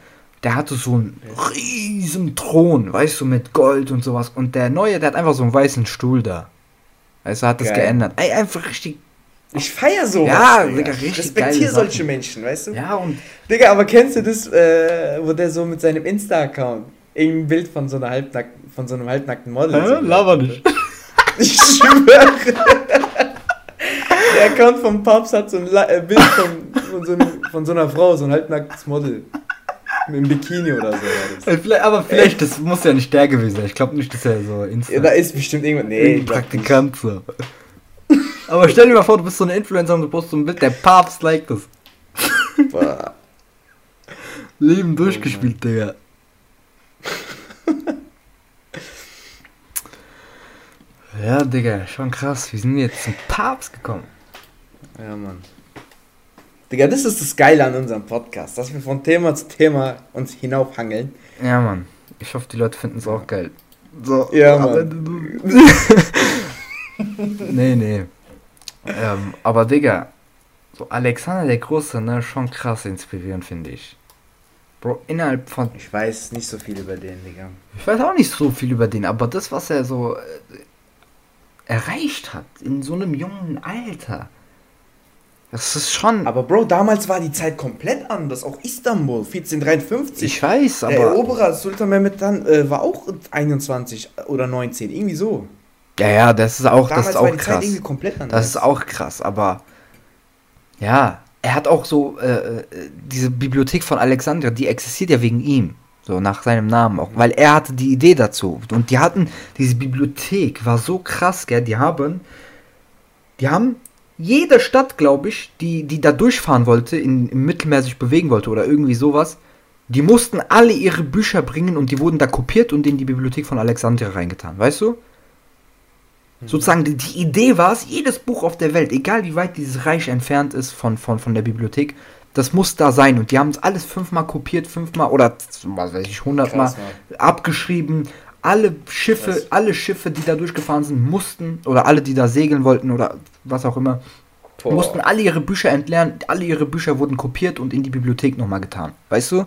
der hatte so einen riesen Thron, weißt du, mit Gold und sowas. Und der neue, der hat einfach so einen weißen Stuhl da. Weißt du, hat das Geil. geändert. Ey, einfach richtig. Ich feier sowas. Ja, Digga, richtig Respektier geile solche. Menschen, weißt du? Ja, und Digga, aber kennst du das, äh, wo der so mit seinem Insta-Account irgendein Bild von so einer halbnack von so einem halbnackten Model so laber nicht. Ich schwöre. Der Account vom Papst hat so ein La äh, Bild von, von, so einem, von so einer Frau, so ein halbnacktes Model. Mit einem Bikini oder so. Ey, vielleicht- Aber vielleicht, das muss ja nicht der gewesen sein. Ich glaube nicht, dass er so Insta. Ja, da ist bestimmt irgendwas. Nee, nicht. Praktikant so. Aber stell dir mal vor, du bist so eine Influencer und du postest so ein Bild, der Papst liked das. Boah. Leben durchgespielt, Digga. Ja, Digga, schon krass. Wir sind jetzt zum Papst gekommen. Ja, Mann. Digga, das ist das Geile an unserem Podcast, dass wir von Thema zu Thema uns hinaufhangeln. Ja, Mann. Ich hoffe, die Leute finden es auch geil. So. Ja, Mann. du- nee, nee. Ähm, aber Digga, so Alexander der Große, ne, schon krass inspirierend, finde ich. Bro, innerhalb von. Ich weiß nicht so viel über den, Digga. Ich weiß auch nicht so viel über den, aber das, was er so äh, erreicht hat, in so einem jungen Alter, das ist schon. Aber Bro, damals war die Zeit komplett anders. Auch Istanbul, 1453. ich weiß, Der aber. Eroberer Sultan Mehmed Han äh, war auch 21 oder 19, irgendwie so. Ja, ja, das ist auch, das Damals ist war auch krass. Das ist auch krass, aber ja, er hat auch so äh, äh, diese Bibliothek von Alexandria, die existiert ja wegen ihm, so nach seinem Namen auch, weil er hatte die Idee dazu und die hatten diese Bibliothek war so krass, gell, die haben die haben jede Stadt, glaube ich, die die da durchfahren wollte, in, im Mittelmeer sich bewegen wollte oder irgendwie sowas, die mussten alle ihre Bücher bringen und die wurden da kopiert und in die Bibliothek von Alexandria reingetan, weißt du? Sozusagen, die, die Idee war es, jedes Buch auf der Welt, egal wie weit dieses Reich entfernt ist von, von, von der Bibliothek, das muss da sein. Und die haben es alles fünfmal kopiert, fünfmal oder was weiß ich, hundertmal abgeschrieben. Alle Schiffe, Krass. alle Schiffe, die da durchgefahren sind, mussten, oder alle, die da segeln wollten oder was auch immer, Boah. mussten alle ihre Bücher entlernen. Alle ihre Bücher wurden kopiert und in die Bibliothek nochmal getan. Weißt du?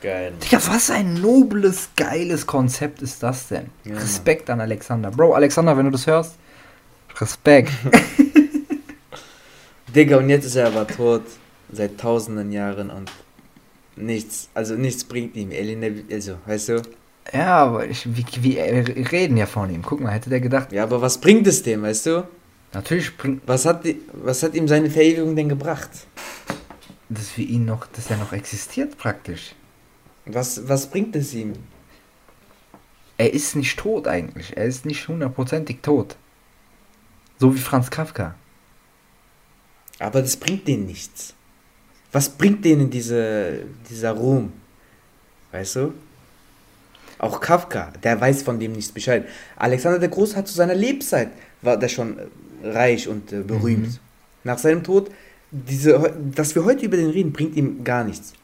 Geil. Digga, was ein nobles, geiles Konzept ist das denn? Ja, Respekt an Alexander. Bro, Alexander, wenn du das hörst, Respekt. Digga, und jetzt ist er aber tot. Seit tausenden Jahren und nichts, also nichts bringt ihm. Also, weißt du? Ja, aber ich, wie, wie, wir reden ja von ihm. Guck mal, hätte der gedacht, Ja, aber was bringt es dem, weißt du? natürlich bringt Was hat, die, was hat ihm seine Verewigung denn gebracht? das für ihn noch, dass er noch existiert praktisch. Was, was bringt es ihm? Er ist nicht tot eigentlich. Er ist nicht hundertprozentig tot. So wie Franz Kafka. Aber das bringt denen nichts. Was bringt denen diese, dieser Ruhm? Weißt du? Auch Kafka, der weiß von dem nichts Bescheid. Alexander der Große hat zu seiner Lebzeit, war der schon reich und äh, berühmt. Mhm. Nach seinem Tod, diese, dass wir heute über den reden, bringt ihm gar nichts.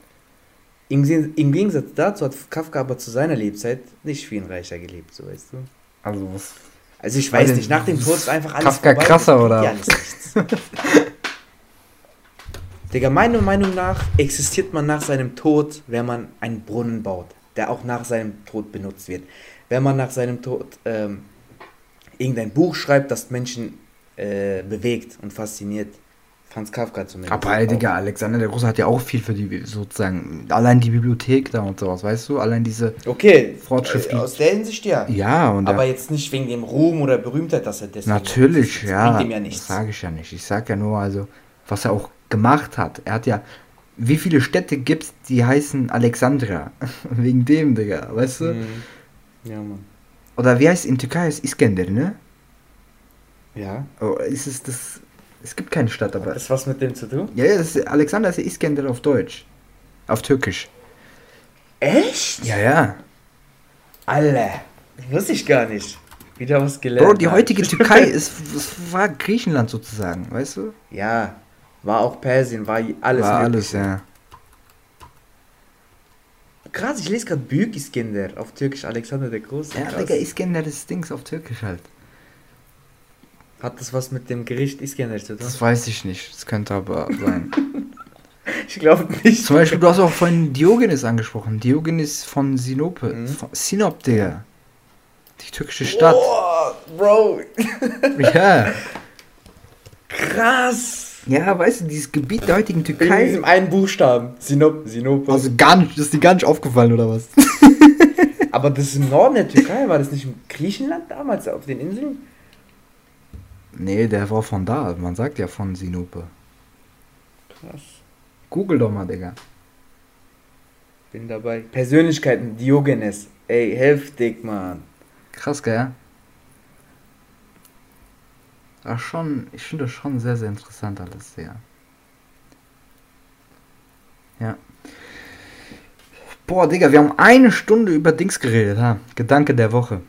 Im, Im Gegensatz dazu hat Kafka aber zu seiner Lebzeit nicht viel reicher gelebt, so weißt du. Also was? Also ich weiß nicht, nach dem Tod ist einfach alles Kafka vorbei, krasser oder? Ja, nichts. Digga, meiner Meinung nach existiert man nach seinem Tod, wenn man einen Brunnen baut, der auch nach seinem Tod benutzt wird. Wenn man nach seinem Tod ähm, irgendein Buch schreibt, das Menschen äh, bewegt und fasziniert. Franz Kafka zumindest. Aber Digga, Alexander der Große hat ja auch viel für die, sozusagen, allein die Bibliothek da und sowas, weißt du? Allein diese okay, Fortschritt. Äh, aus der Hinsicht ja. Ja, und Aber jetzt nicht wegen dem Ruhm oder Berühmtheit, dass er deswegen. Natürlich, das, das ja. Bringt ihm ja nichts. Das sage ich ja nicht. Ich sage ja nur, also, was er auch gemacht hat. Er hat ja. Wie viele Städte gibt's, die heißen Alexandria? wegen dem, Digga, weißt du? Mhm. Ja, Mann. Oder wie heißt in Türkei? Ist Iskender, ne? Ja. Oh, ist es das es gibt keine Stadt, aber. Hat das was mit dem zu tun? Ja, ja das ist, Alexander ist Iskender auf Deutsch. Auf Türkisch. Echt? Ja, ja. Alle. Wusste ich gar nicht. Wieder was gelernt. Bro, die heutige Türkei ist, war Griechenland sozusagen, weißt du? Ja. War auch Persien, war alles. War alles, ja. Krass, ich lese gerade Büyük Iskender auf Türkisch Alexander der Große. Ja, Digga, Iskender ist Dings auf Türkisch halt. Hat das was mit dem Gericht Iskender zu tun? Das weiß ich nicht. Das könnte aber sein. ich glaube nicht. Zum Beispiel, du hast auch von Diogenes angesprochen. Diogenes von Sinope. Mhm. Von Sinop, Digga. Die türkische Stadt. Oh, Bro. ja. Krass. Ja, weißt du, dieses Gebiet der heutigen Türkei. In diesem einen Buchstaben. Sinop, Sinop. Also gar nicht, das ist dir gar nicht aufgefallen, oder was? aber das ist im Norden der Türkei, war das nicht im Griechenland damals auf den Inseln? Nee, der war von da. Man sagt ja von Sinupe. Krass. Google doch mal, Digga. Bin dabei. Persönlichkeiten, Diogenes. Ey, heftig, Mann. Krass, gell? Ach schon, ich finde das schon sehr, sehr interessant alles, ja. Ja. Boah, Digga, wir haben eine Stunde über Dings geredet, ha? Gedanke der Woche.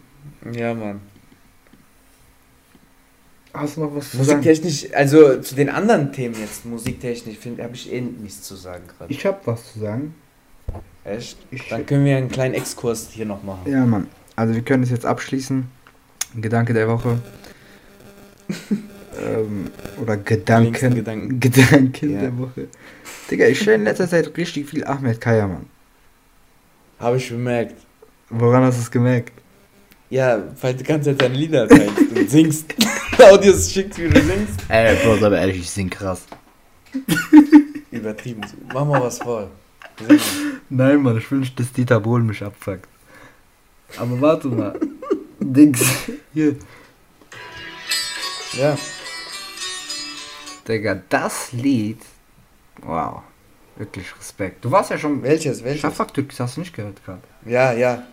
Ja, Mann. Hast du noch was zu sagen? Musiktechnisch, also zu den anderen Themen jetzt, musiktechnisch, habe ich eh nichts zu sagen gerade. Ich habe was zu sagen. Echt? Ich Dann können wir einen kleinen Exkurs hier noch machen. Ja, Mann. Also wir können es jetzt abschließen. Gedanke der Woche. Ähm, oder Gedanken. Gedanken, Gedanken ja. der Woche. Digga, ich höre in letzter Zeit richtig viel Ahmed Kaya, Mann. Habe ich bemerkt. Woran hast du es gemerkt? Ja, weil du ganze Zeit deine Lieder teilst und singst. Audios schickst, wie du singst. Ey, Bro, aber ehrlich, ich sing krass. Übertrieben. Mach mal was vor. Nein, Mann, ich will nicht, dass Dieter Bohlen mich abfuckt. Aber warte mal. Dings. Hier. Ja. Digga, das Lied. Wow. Wirklich Respekt. Du warst ja schon. Welches? Welches? Schafaktyp, das hast du nicht gehört gerade. Ja, ja.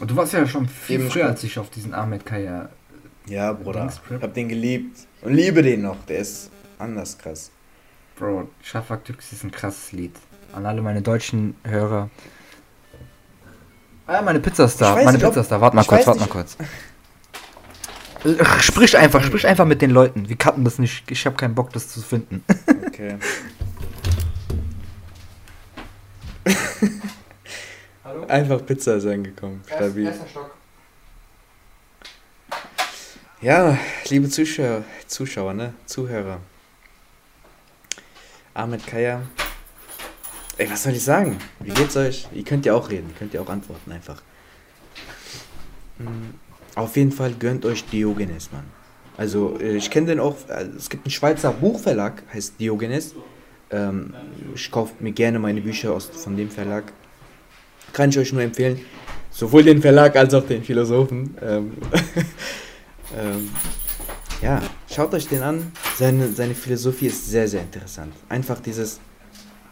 Du warst ja schon viel Eben früher, als ich auf diesen Ahmed Kaya. Ja, Bruder. Ich hab den geliebt. Und liebe den noch. Der ist anders krass. Bro, Shafak Türkis ist ein krasses Lied. An alle meine deutschen Hörer. Ah, meine Pizzastar. Meine nicht, Pizzastar. Warte mal kurz, warte mal kurz. Sprich einfach, sprich einfach mit den Leuten. Wir cutten das nicht. Ich habe keinen Bock, das zu finden. Okay. Einfach Pizza ist angekommen. Stabil. Ja, liebe Zuschauer, Zuschauer, ne? Zuhörer. Ahmed Kaya. Ey, was soll ich sagen? Wie geht's euch? Ihr könnt ja auch reden, könnt ja auch antworten einfach. Hm, auf jeden Fall gönnt euch Diogenes, Mann. Also, äh, ich kenne den auch. Also, es gibt einen Schweizer Buchverlag, heißt Diogenes. Ähm, ich kaufe mir gerne meine Bücher aus, von dem Verlag. Kann ich euch nur empfehlen. Sowohl den Verlag als auch den Philosophen. Ähm, ähm, ja, schaut euch den an. Seine, seine Philosophie ist sehr, sehr interessant. Einfach dieses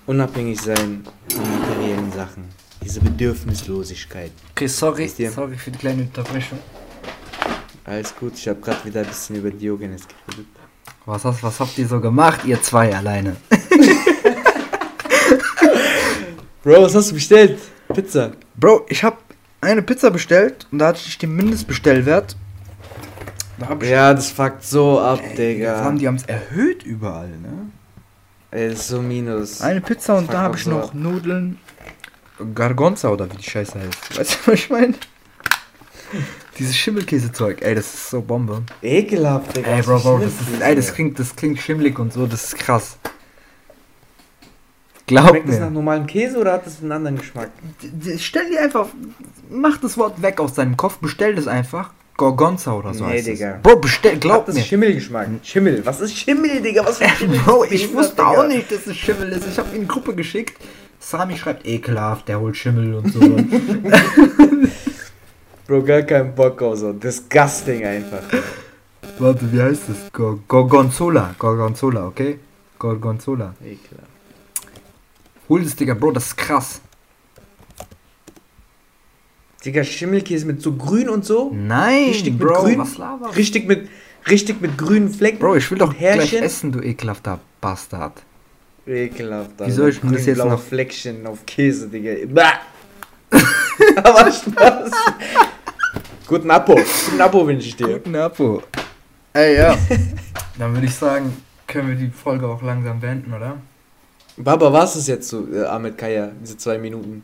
unabhängig sein von materiellen Sachen. Diese Bedürfnislosigkeit. Okay, sorry, sorry für die kleine Unterbrechung. Alles gut, ich habe gerade wieder ein bisschen über Diogenes geredet. Was, hast, was habt ihr so gemacht, ihr zwei alleine? Bro, was hast du bestellt? Pizza. Bro, ich habe eine Pizza bestellt und da hatte ich den Mindestbestellwert. Da Ja, das fuckt so ab, Ey, Digga. Allem, die haben es erhöht überall, ne? Ey, das ist so minus. Eine Pizza und da habe ich so noch ab. Nudeln. Gargonza oder wie die Scheiße heißt. Weißt du, was ich meine? Dieses Schimmelkäsezeug, ey, das ist so Bombe. Ekelhaft, Digga. Ey, Bro, Bro, das, ist, ey, das, klingt, das klingt schimmelig und so, das ist krass. Glaub Schmeckt das nach mir. normalem Käse oder hat das einen anderen Geschmack? Stell dir einfach, mach das Wort weg aus deinem Kopf, bestell das einfach. Gorgonza oder so Nee, heißt es. Digga. Bro, bestell, Hat glaub das mir. Schimmelgeschmack? Schimmel. Was ist Schimmel, Digga? Was für Schimmel? Bro, ich wusste Digga? auch nicht, dass es Schimmel ist. Ich habe ihn in die Gruppe geschickt. Sami schreibt ekelhaft, der holt Schimmel und so. Bro, gar keinen Bock auf so. Disgusting einfach. Warte, wie heißt das? Gor- Gorgonzola. Gorgonzola, okay? Gorgonzola. Ekelhaft. Hol das, Digga, Bro, das ist krass. Digga, Schimmelkäse mit so grün und so. Nein, Richtig mit Bro, grün? was laberst du? Richtig mit, richtig mit grünen Flecken. Bro, ich will doch Härchen. gleich essen, du ekelhafter Bastard. Ekelhaft. Wie soll ich denn das jetzt noch- Fleckchen auf Käse, Digga. Bah. Aber Spaß. Guten Apo. Guten Apo wünsche ich dir. Guten Apo. Ey, ja. Dann würde ich sagen, können wir die Folge auch langsam beenden, oder? Baba, was ist jetzt so, äh, Ahmed Kaya, diese zwei Minuten?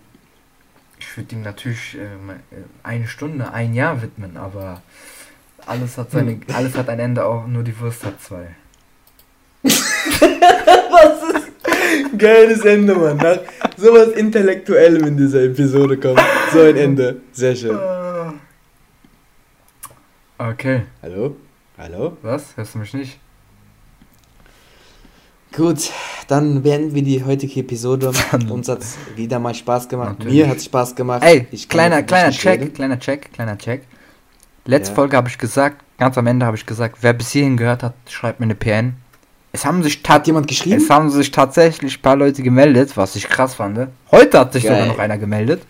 Ich würde ihm natürlich äh, äh, eine Stunde, ein Jahr widmen, aber alles hat seine, alles hat ein Ende, auch nur die Wurst hat zwei. Was ist? Geiles Ende, Mann. Nach sowas Intellektuellem in dieser Episode kommt. So ein Ende. Sehr schön. Okay, Hallo? Hallo? was? Hörst du mich nicht? Gut, dann beenden wir die heutige Episode. Uns hat es wieder mal Spaß gemacht. Natürlich. Mir hat es Spaß gemacht. Ey, Ich kleiner, kleiner Check, reden. kleiner Check, kleiner Check. Letzte Ja. Folge habe ich gesagt, ganz am Ende habe ich gesagt, wer bis hierhin gehört hat, schreibt mir eine PN. Es haben sich Hat jemand geschrieben? es haben sich tatsächlich ein paar Leute gemeldet, was ich krass fand. Heute hat sich sogar Geil. noch einer gemeldet.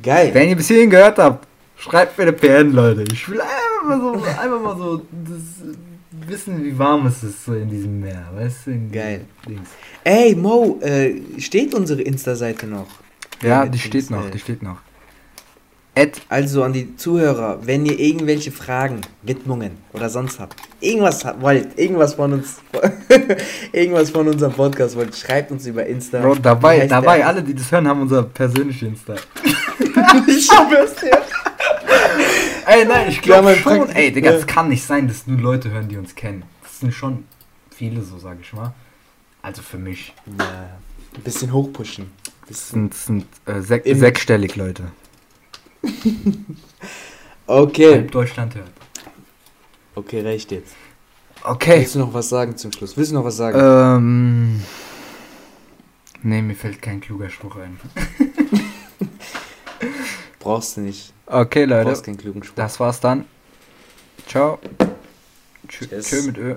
Geil. Wenn ihr bis hierhin gehört habt, schreibt mir eine PN, Leute. Ich will einfach mal so, einfach mal so wissen, wie warm es ist so in diesem Meer, weißt du? Geil. Dings. Ey, Mo, äh, steht unsere Insta-Seite noch? Ja, die steht noch, äh, die steht noch. Ed, Also an die Zuhörer, wenn ihr irgendwelche Fragen, Widmungen oder sonst habt, irgendwas wollt, irgendwas von uns, irgendwas von unserem Podcast wollt, schreibt uns über Insta. Bro, dabei, dabei, alle, die das hören, haben unser persönliches Insta. ich schwör's dir. Ey, nein, ich Ja, glaube mein schon. Ey, Digga, Ja. es kann nicht sein, dass nur Leute hören, die uns kennen. Das sind schon viele, so sage ich mal. Also für mich. Ja, ein bisschen hochpushen. Das sind, sind äh, sech, Im- sechsstellig, Leute. Okay. Halb Deutschland hört. Okay, reicht jetzt. Okay. Willst du noch was sagen zum Schluss? Willst du noch was sagen? Ähm. Nee, mir fällt kein kluger Spruch ein. Brauchst du nicht. Okay, Leute. Brauchst keinen klugen Spruch. Das war's dann. Ciao. Tschö, Tschüss. tschö mit Ö.